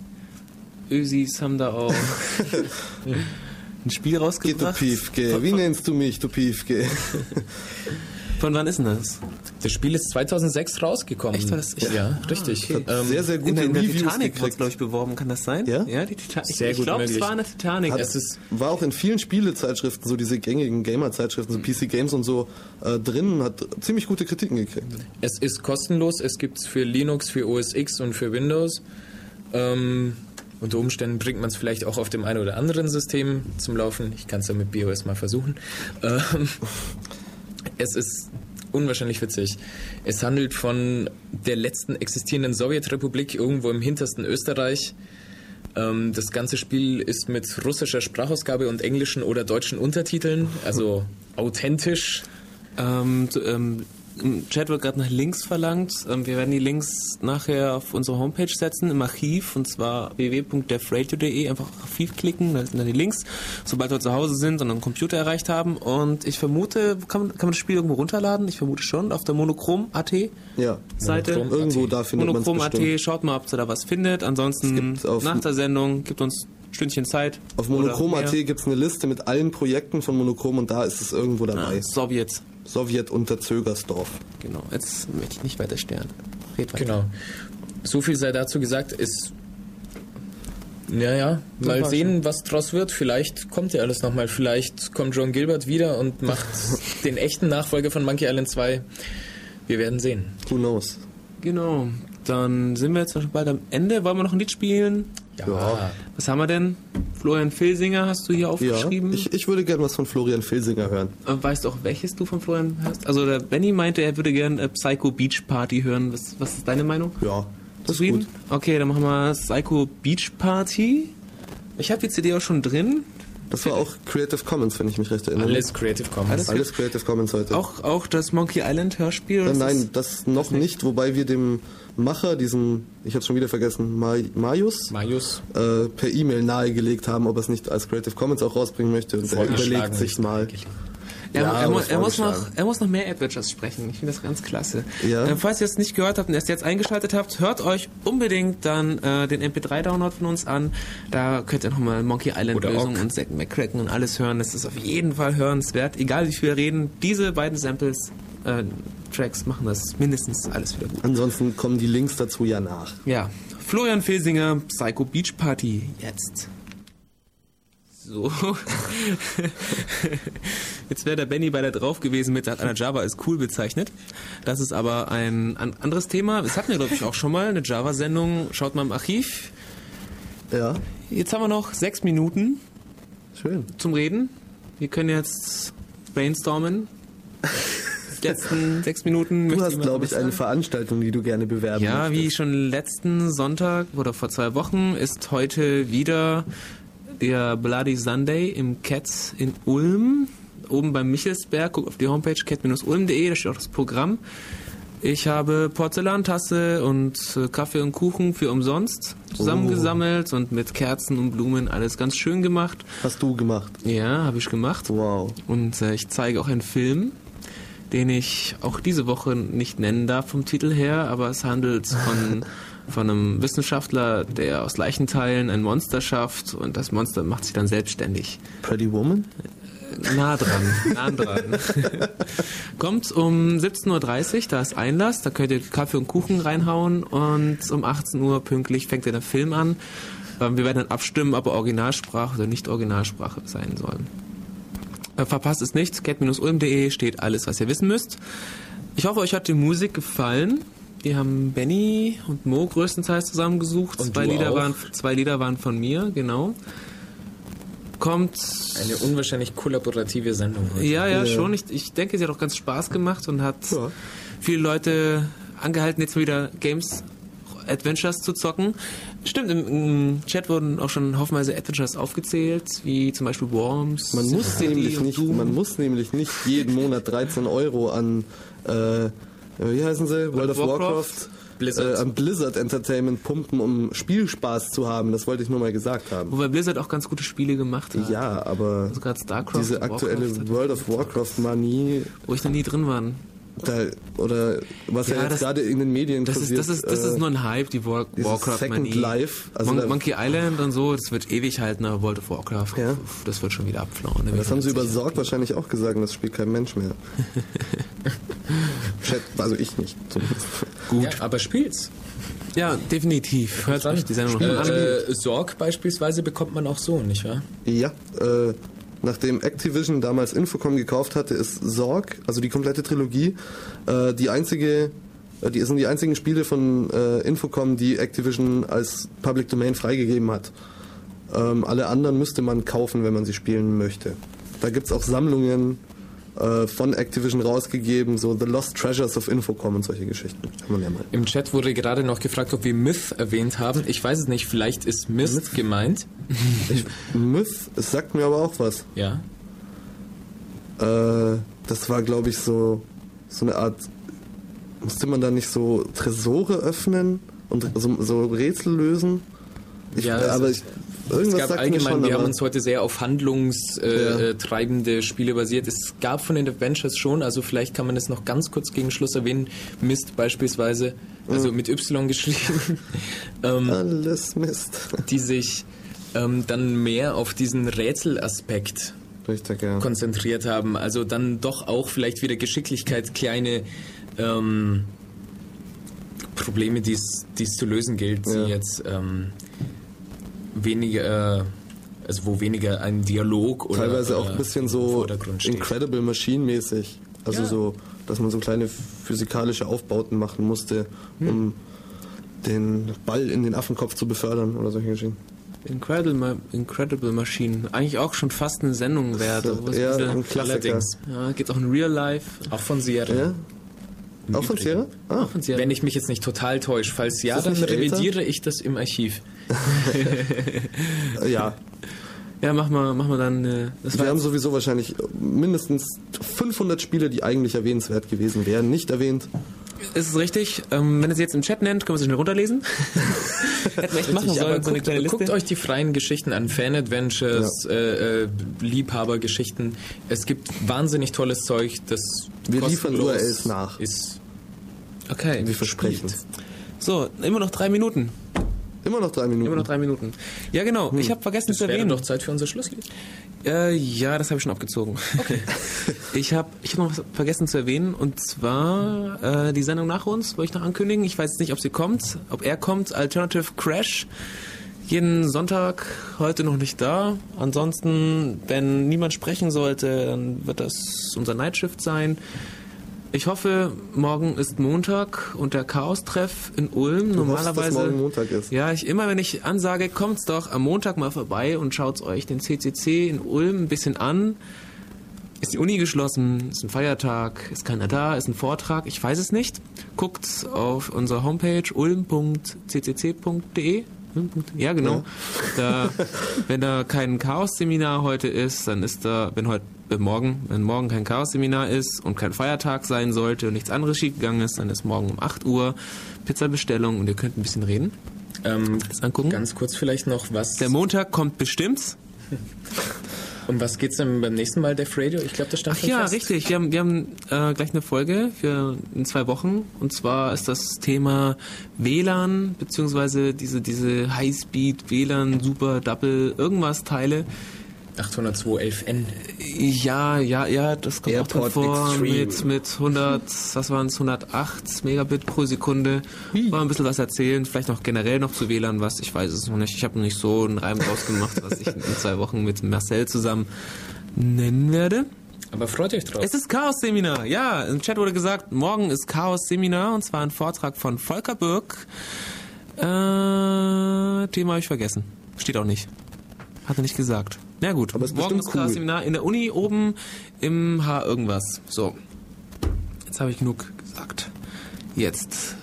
Ösis haben da auch ein Spiel Geh, du rausgebracht. Piefke, wie nennst du mich, du Piefke? Von wann ist denn das? Das Spiel ist 2006 rausgekommen. Echt, war das- Ja, richtig. Hat Ähm, sehr, sehr In gute der, in der Titanic wurde glaube ich, beworben. Kann das sein? Ja? Ja, die Titanic. Sehr ich gut glaube, es war in der Titanic. Hat- es ist War auch in vielen Spielezeitschriften, so diese gängigen Gamer-Zeitschriften, so PC Games und so, äh, drin, hat ziemlich gute Kritiken gekriegt. Es ist kostenlos, es gibt es für Linux, für OS X und für Windows. Ähm, unter Umständen bringt man es vielleicht auch auf dem einen oder anderen System zum Laufen. Ich kann es ja mit BOS mal versuchen. Ähm, es ist unwahrscheinlich witzig. Es handelt von der letzten existierenden Sowjetrepublik irgendwo im hintersten Österreich. Ähm, das ganze Spiel ist mit russischer Sprachausgabe und englischen oder deutschen Untertiteln, also authentisch. Ähm, ähm, Im Chat wird gerade nach Links verlangt. Ähm, wir werden die Links nachher auf unsere Homepage setzen, im Archiv, und zwar www.defradio.de. Einfach auf Archiv klicken, da sind dann die Links, sobald wir zu Hause sind und einen Computer erreicht haben. Und ich vermute, kann man, kann man das Spiel irgendwo runterladen? Ich vermute schon, auf der Monochrom.at Ja, Seite. Monochrom. irgendwo da findet man Monochrom.at, schaut mal, ob ihr da was findet. Ansonsten nach der Sendung, gibt uns Stündchen Zeit. Auf Monochrom.at gibt es eine Liste mit allen Projekten von Monochrom und da ist es irgendwo dabei. Ah, Sowjets. Sowjet unter Zögersdorf. Genau, jetzt möchte ich nicht weiter sterben. Red weiter. Genau. So viel sei dazu gesagt, ist. Ja, ja, mal sehen, was draus wird. Vielleicht kommt ja alles nochmal. Vielleicht kommt John Gilbert wieder und macht den echten Nachfolger von Monkey Island 2. Wir werden sehen. Who knows? Genau. dann sind wir jetzt schon bald am Ende. Wollen wir noch ein Lied spielen? Ja. Was haben wir denn? Florian Filsinger hast du hier Ja, aufgeschrieben. ich, ich würde gerne was von Florian Filsinger hören. Äh, Weißt du auch, welches du von Florian hast? Also der Benny meinte, er würde gerne äh, Psycho Beach Party hören. Was, was ist deine Meinung? Ja, das ist Zufrieden? gut. Okay, dann machen wir Psycho Beach Party. Ich habe die CD auch schon drin. Das war auch Creative Commons, wenn ich mich recht erinnere. Alles Creative Commons. Alles- Alles Creative Commons heute. Auch, auch das Monkey Island Hörspiel? Äh, nein, ist- das noch nicht, wobei wir dem Macher, diesen, ich habe schon wieder vergessen, Ma- Majus, Marius. äh, per E-Mail nahegelegt haben, ob er es nicht als Creative Commons auch rausbringen möchte. Und er überlegt sich mal. Er, Ja, er, aber mu- er, muss noch, er muss noch mehr Adventures sprechen. Ich finde das ganz klasse. Ja. Äh, falls ihr es nicht gehört habt und erst jetzt eingeschaltet habt, hört euch unbedingt dann äh, den MP3-Download von uns an. Da könnt ihr nochmal Monkey Island Oder Lösung Ock. und Zack McCracken und alles hören. Das ist auf jeden Fall hörenswert. Egal wie viel wir reden, diese beiden Samples, äh, Tracks machen das mindestens alles wieder gut. Ansonsten kommen die Links dazu ja nach. Ja, Florian Filsinger, Psycho Beach Party, jetzt. So. Jetzt wäre der Benny bei der drauf gewesen mit, hat einer Java als cool bezeichnet. Das ist aber ein, ein anderes Thema. Das hatten wir, glaube ich, auch schon mal, eine Java-Sendung. Schaut mal im Archiv. Ja, Jetzt haben wir noch sechs Minuten schön. zum Reden. Wir können jetzt brainstormen. Letzten sechs Minuten. Du hast, glaube ich, eine? Veranstaltung, die du gerne bewerben Ja, möchtest. wie schon letzten Sonntag oder vor zwei Wochen ist heute wieder der Bloody Sunday im Cats in Ulm. Oben beim Michelsberg. Guck auf die Homepage cat-ulm.de, da steht auch das Programm. Ich habe Porzellantasse und äh, Kaffee und Kuchen für umsonst zusammengesammelt und mit Kerzen und Blumen alles ganz schön gemacht. Hast du gemacht. Ja, habe ich gemacht. Wow. Und äh, ich zeige auch einen Film, den ich auch diese Woche nicht nennen darf vom Titel her, aber es handelt von, von einem Wissenschaftler, der aus Leichenteilen ein Monster schafft und das Monster macht sich dann selbstständig. Pretty Woman? Nah dran, nah dran. Kommt um 17.30 Uhr, da ist Einlass, da könnt ihr Kaffee und Kuchen reinhauen und um 18 Uhr pünktlich fängt der Film an. Ähm, Wir werden dann abstimmen, ob er Originalsprache oder nicht Originalsprache sein soll. Äh, Verpasst es nicht, cat-ulm.de steht alles, was ihr wissen müsst. Ich hoffe, euch hat die Musik gefallen. Die haben Benny und Mo größtenteils zusammengesucht. Und zwei, du Lieder auch. waren, zwei Lieder waren von mir, genau. Kommt Eine unwahrscheinlich kollaborative Sendung. heute. ja, ja, Ja. schon. Ich, ich denke, sie hat auch ganz Spaß gemacht und hat Ja. viele Leute angehalten, jetzt mal wieder Games, Adventures zu zocken. Stimmt, im, im Chat wurden auch schon haufenweise Adventures aufgezählt, wie zum Beispiel Worms. Man muss, City nämlich nicht, Doom. man muss nämlich nicht jeden Monat 13 Euro an, äh, wie heißen sie? World of Warcraft? Warcraft? Blizzard. Äh, an Blizzard Entertainment pumpen, um Spielspaß zu haben. Das wollte ich nur mal gesagt haben. Wobei Blizzard auch ganz gute Spiele gemacht hat. Ja, aber Also diese aktuelle World of Warcraft Manie, wo ich noch nie drin war. Da, oder was ja, Ja, jetzt das- gerade in den Medien Das ist, passiert. das ist, das ist äh, nur ein Hype, die War dieses Warcraft Second Manie. Life, also Mon da- Monkey Island und so, das wird ewig halten, aber World of Warcraft, Ja. pf, das wird schon wieder abflauen. Das haben sie über. Sorg wahrscheinlich auch gesagt, und das spielt kein Mensch mehr. Also ich nicht. zumindest. Ja, aber spielt's. Ja, definitiv. Hört euch die Sendung an. Äh, Sorg beispielsweise bekommt man auch so, nicht wahr? Ja, äh, nachdem Activision damals Infocom gekauft hatte, ist Sorg, also die komplette Trilogie, äh, die einzige, äh, die sind die einzigen Spiele von äh, Infocom, die Activision als Public Domain freigegeben hat. Ähm, alle anderen müsste man kaufen, wenn man sie spielen möchte. Da gibt's auch Sammlungen äh, von Activision rausgegeben, so The Lost Treasures of Infocom und solche Geschichten. Ja. Im Chat wurde gerade noch gefragt, ob wir Myth erwähnt haben. Ich weiß es nicht, vielleicht ist Mist gemeint. Ich, Myth, es sagt mir aber auch was. Ja. Äh, das war, glaube ich, so, so eine Art. Musste man da nicht so Tresore öffnen und so, so Rätsel lösen? Ich, Ja, aber es- ich, Es irgendwas gab sagt allgemein, schon, wir haben uns heute sehr auf handlungstreibende Ja. äh, Spiele basiert. Es gab von den Adventures schon, also vielleicht kann man es noch ganz kurz gegen Schluss erwähnen. Mist beispielsweise, also mit Y geschrieben, ähm, alles Mist. die sich ähm, dann mehr auf diesen Rätselaspekt Richtig, ja. konzentriert haben. Also dann doch auch vielleicht wieder Geschicklichkeit, kleine ähm, Probleme, die es es zu lösen gilt, Ja. jetzt ähm, weniger, äh, also wo weniger ein Dialog oder Teilweise auch oder ein bisschen so. Incredible Machine mäßig. Also Ja. so, dass man so kleine physikalische Aufbauten machen musste, Hm. um den Ball in den Affenkopf zu befördern oder solche Geschichten. Incredible, Ma Incredible Machine. Eigentlich auch schon fast eine Sendung wert. Wieder- ein Klassiker. Allerdings. Ja, gibt's auch in Real Life. Auch von Sierra. Ja? Auch von Sierra? Ah, Von Sierra. Wenn ich mich jetzt nicht total täusche. Falls ja, dann revidiere ich das im Archiv. ja. Ja, mach mal, mach mal dann. Äh, Wir haben sowieso wahrscheinlich mindestens 500 Spiele, die eigentlich erwähnenswert gewesen wären, nicht erwähnt. Ist es richtig. Ähm, wenn ihr sie jetzt im Chat nennt, können wir sie schnell runterlesen. Hätten wir echt machen sollen, so eine guckt, kleine Liste. guckt euch die freien Geschichten an, Fan-Adventures, äh, äh, Liebhabergeschichten. Es gibt wahnsinnig tolles Zeug, das Wir liefern kostenlos URLs nach. Ist. Okay. Wir versprechen So, immer noch drei Minuten. Immer noch drei Minuten. Immer noch drei Minuten. Ja, genau. Ich habe vergessen Das zu erwähnen. doch Zeit für unser Schlusslied. Äh, ja, das habe ich schon abgezogen. Okay. ich habe ich hab noch was vergessen zu erwähnen und zwar äh, die Sendung nach uns, wollte ich noch ankündigen. Ich weiß jetzt nicht, ob sie kommt, ob er kommt. Alternative Crash. Jeden Sonntag, heute noch nicht da. Ansonsten, wenn niemand sprechen sollte, dann wird das unser Nightshift sein. Ich hoffe, morgen ist Montag und der Chaos-Treff in Ulm. Du hoffst, dass Normalerweise. morgen Montag ist. Ja, ich immer, wenn ich ansage, kommt's doch am Montag mal vorbei und schaut's euch den CCC in Ulm ein bisschen an. Ist die Uni geschlossen? Ist ein Feiertag? Ist keiner da? Ist ein Vortrag? Ich weiß es nicht. Guckt auf unserer Homepage ulm.ccc.de. Ja, genau. Da, wenn da kein Chaos-Seminar heute ist, dann ist da, wenn heute, morgen, wenn morgen kein Chaos-Seminar ist und kein Feiertag sein sollte und nichts anderes schiefgegangen ist, dann ist morgen um 8 Uhr Pizzabestellung und ihr könnt ein bisschen reden. Ähm, Das angucken. ganz kurz vielleicht noch, was. Der Montag kommt bestimmt. um was geht's denn beim nächsten Mal, Def Radio? Ich glaube, das stand Ach schon ja, fest. richtig. Wir haben, wir haben äh, gleich eine Folge für in zwei Wochen. Und zwar ist das Thema WLAN, beziehungsweise diese, diese Highspeed WLAN, Super, Double, irgendwas Teile. 802.11n. Ja, ja, ja, das kommt auch Airport vor Extreme. mit, mit 100, was waren es, 108 Megabit pro Sekunde. Mal ein bisschen was erzählen, vielleicht noch generell noch zu WLAN was, ich weiß es noch nicht. Ich habe noch nicht so einen Reim rausgemacht, was ich in zwei Wochen mit Marcel zusammen nennen werde. Aber freut euch drauf. Es ist Chaos-Seminar. Ja, im Chat wurde gesagt, morgen ist Chaos-Seminar und zwar ein Vortrag von Volker Birk. Äh, Thema habe ich vergessen. Steht auch nicht. Hat er nicht gesagt. Na gut, Aber ist morgen ist cool. Chaos-Seminar in der Uni oben im H irgendwas. So, jetzt habe ich genug gesagt. Jetzt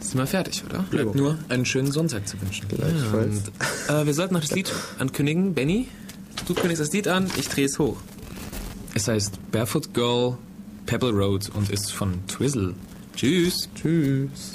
sind wir fertig, oder? Bleibt nur einen schönen Sonntag zu wünschen. Gleichfalls. Äh, wir sollten noch das Lied ankündigen. Benny, du kündigst das Lied an, ich drehe es hoch. Es heißt Barefoot Girl, Pebble Road und ist von Twizzle. Tschüss. Tschüss.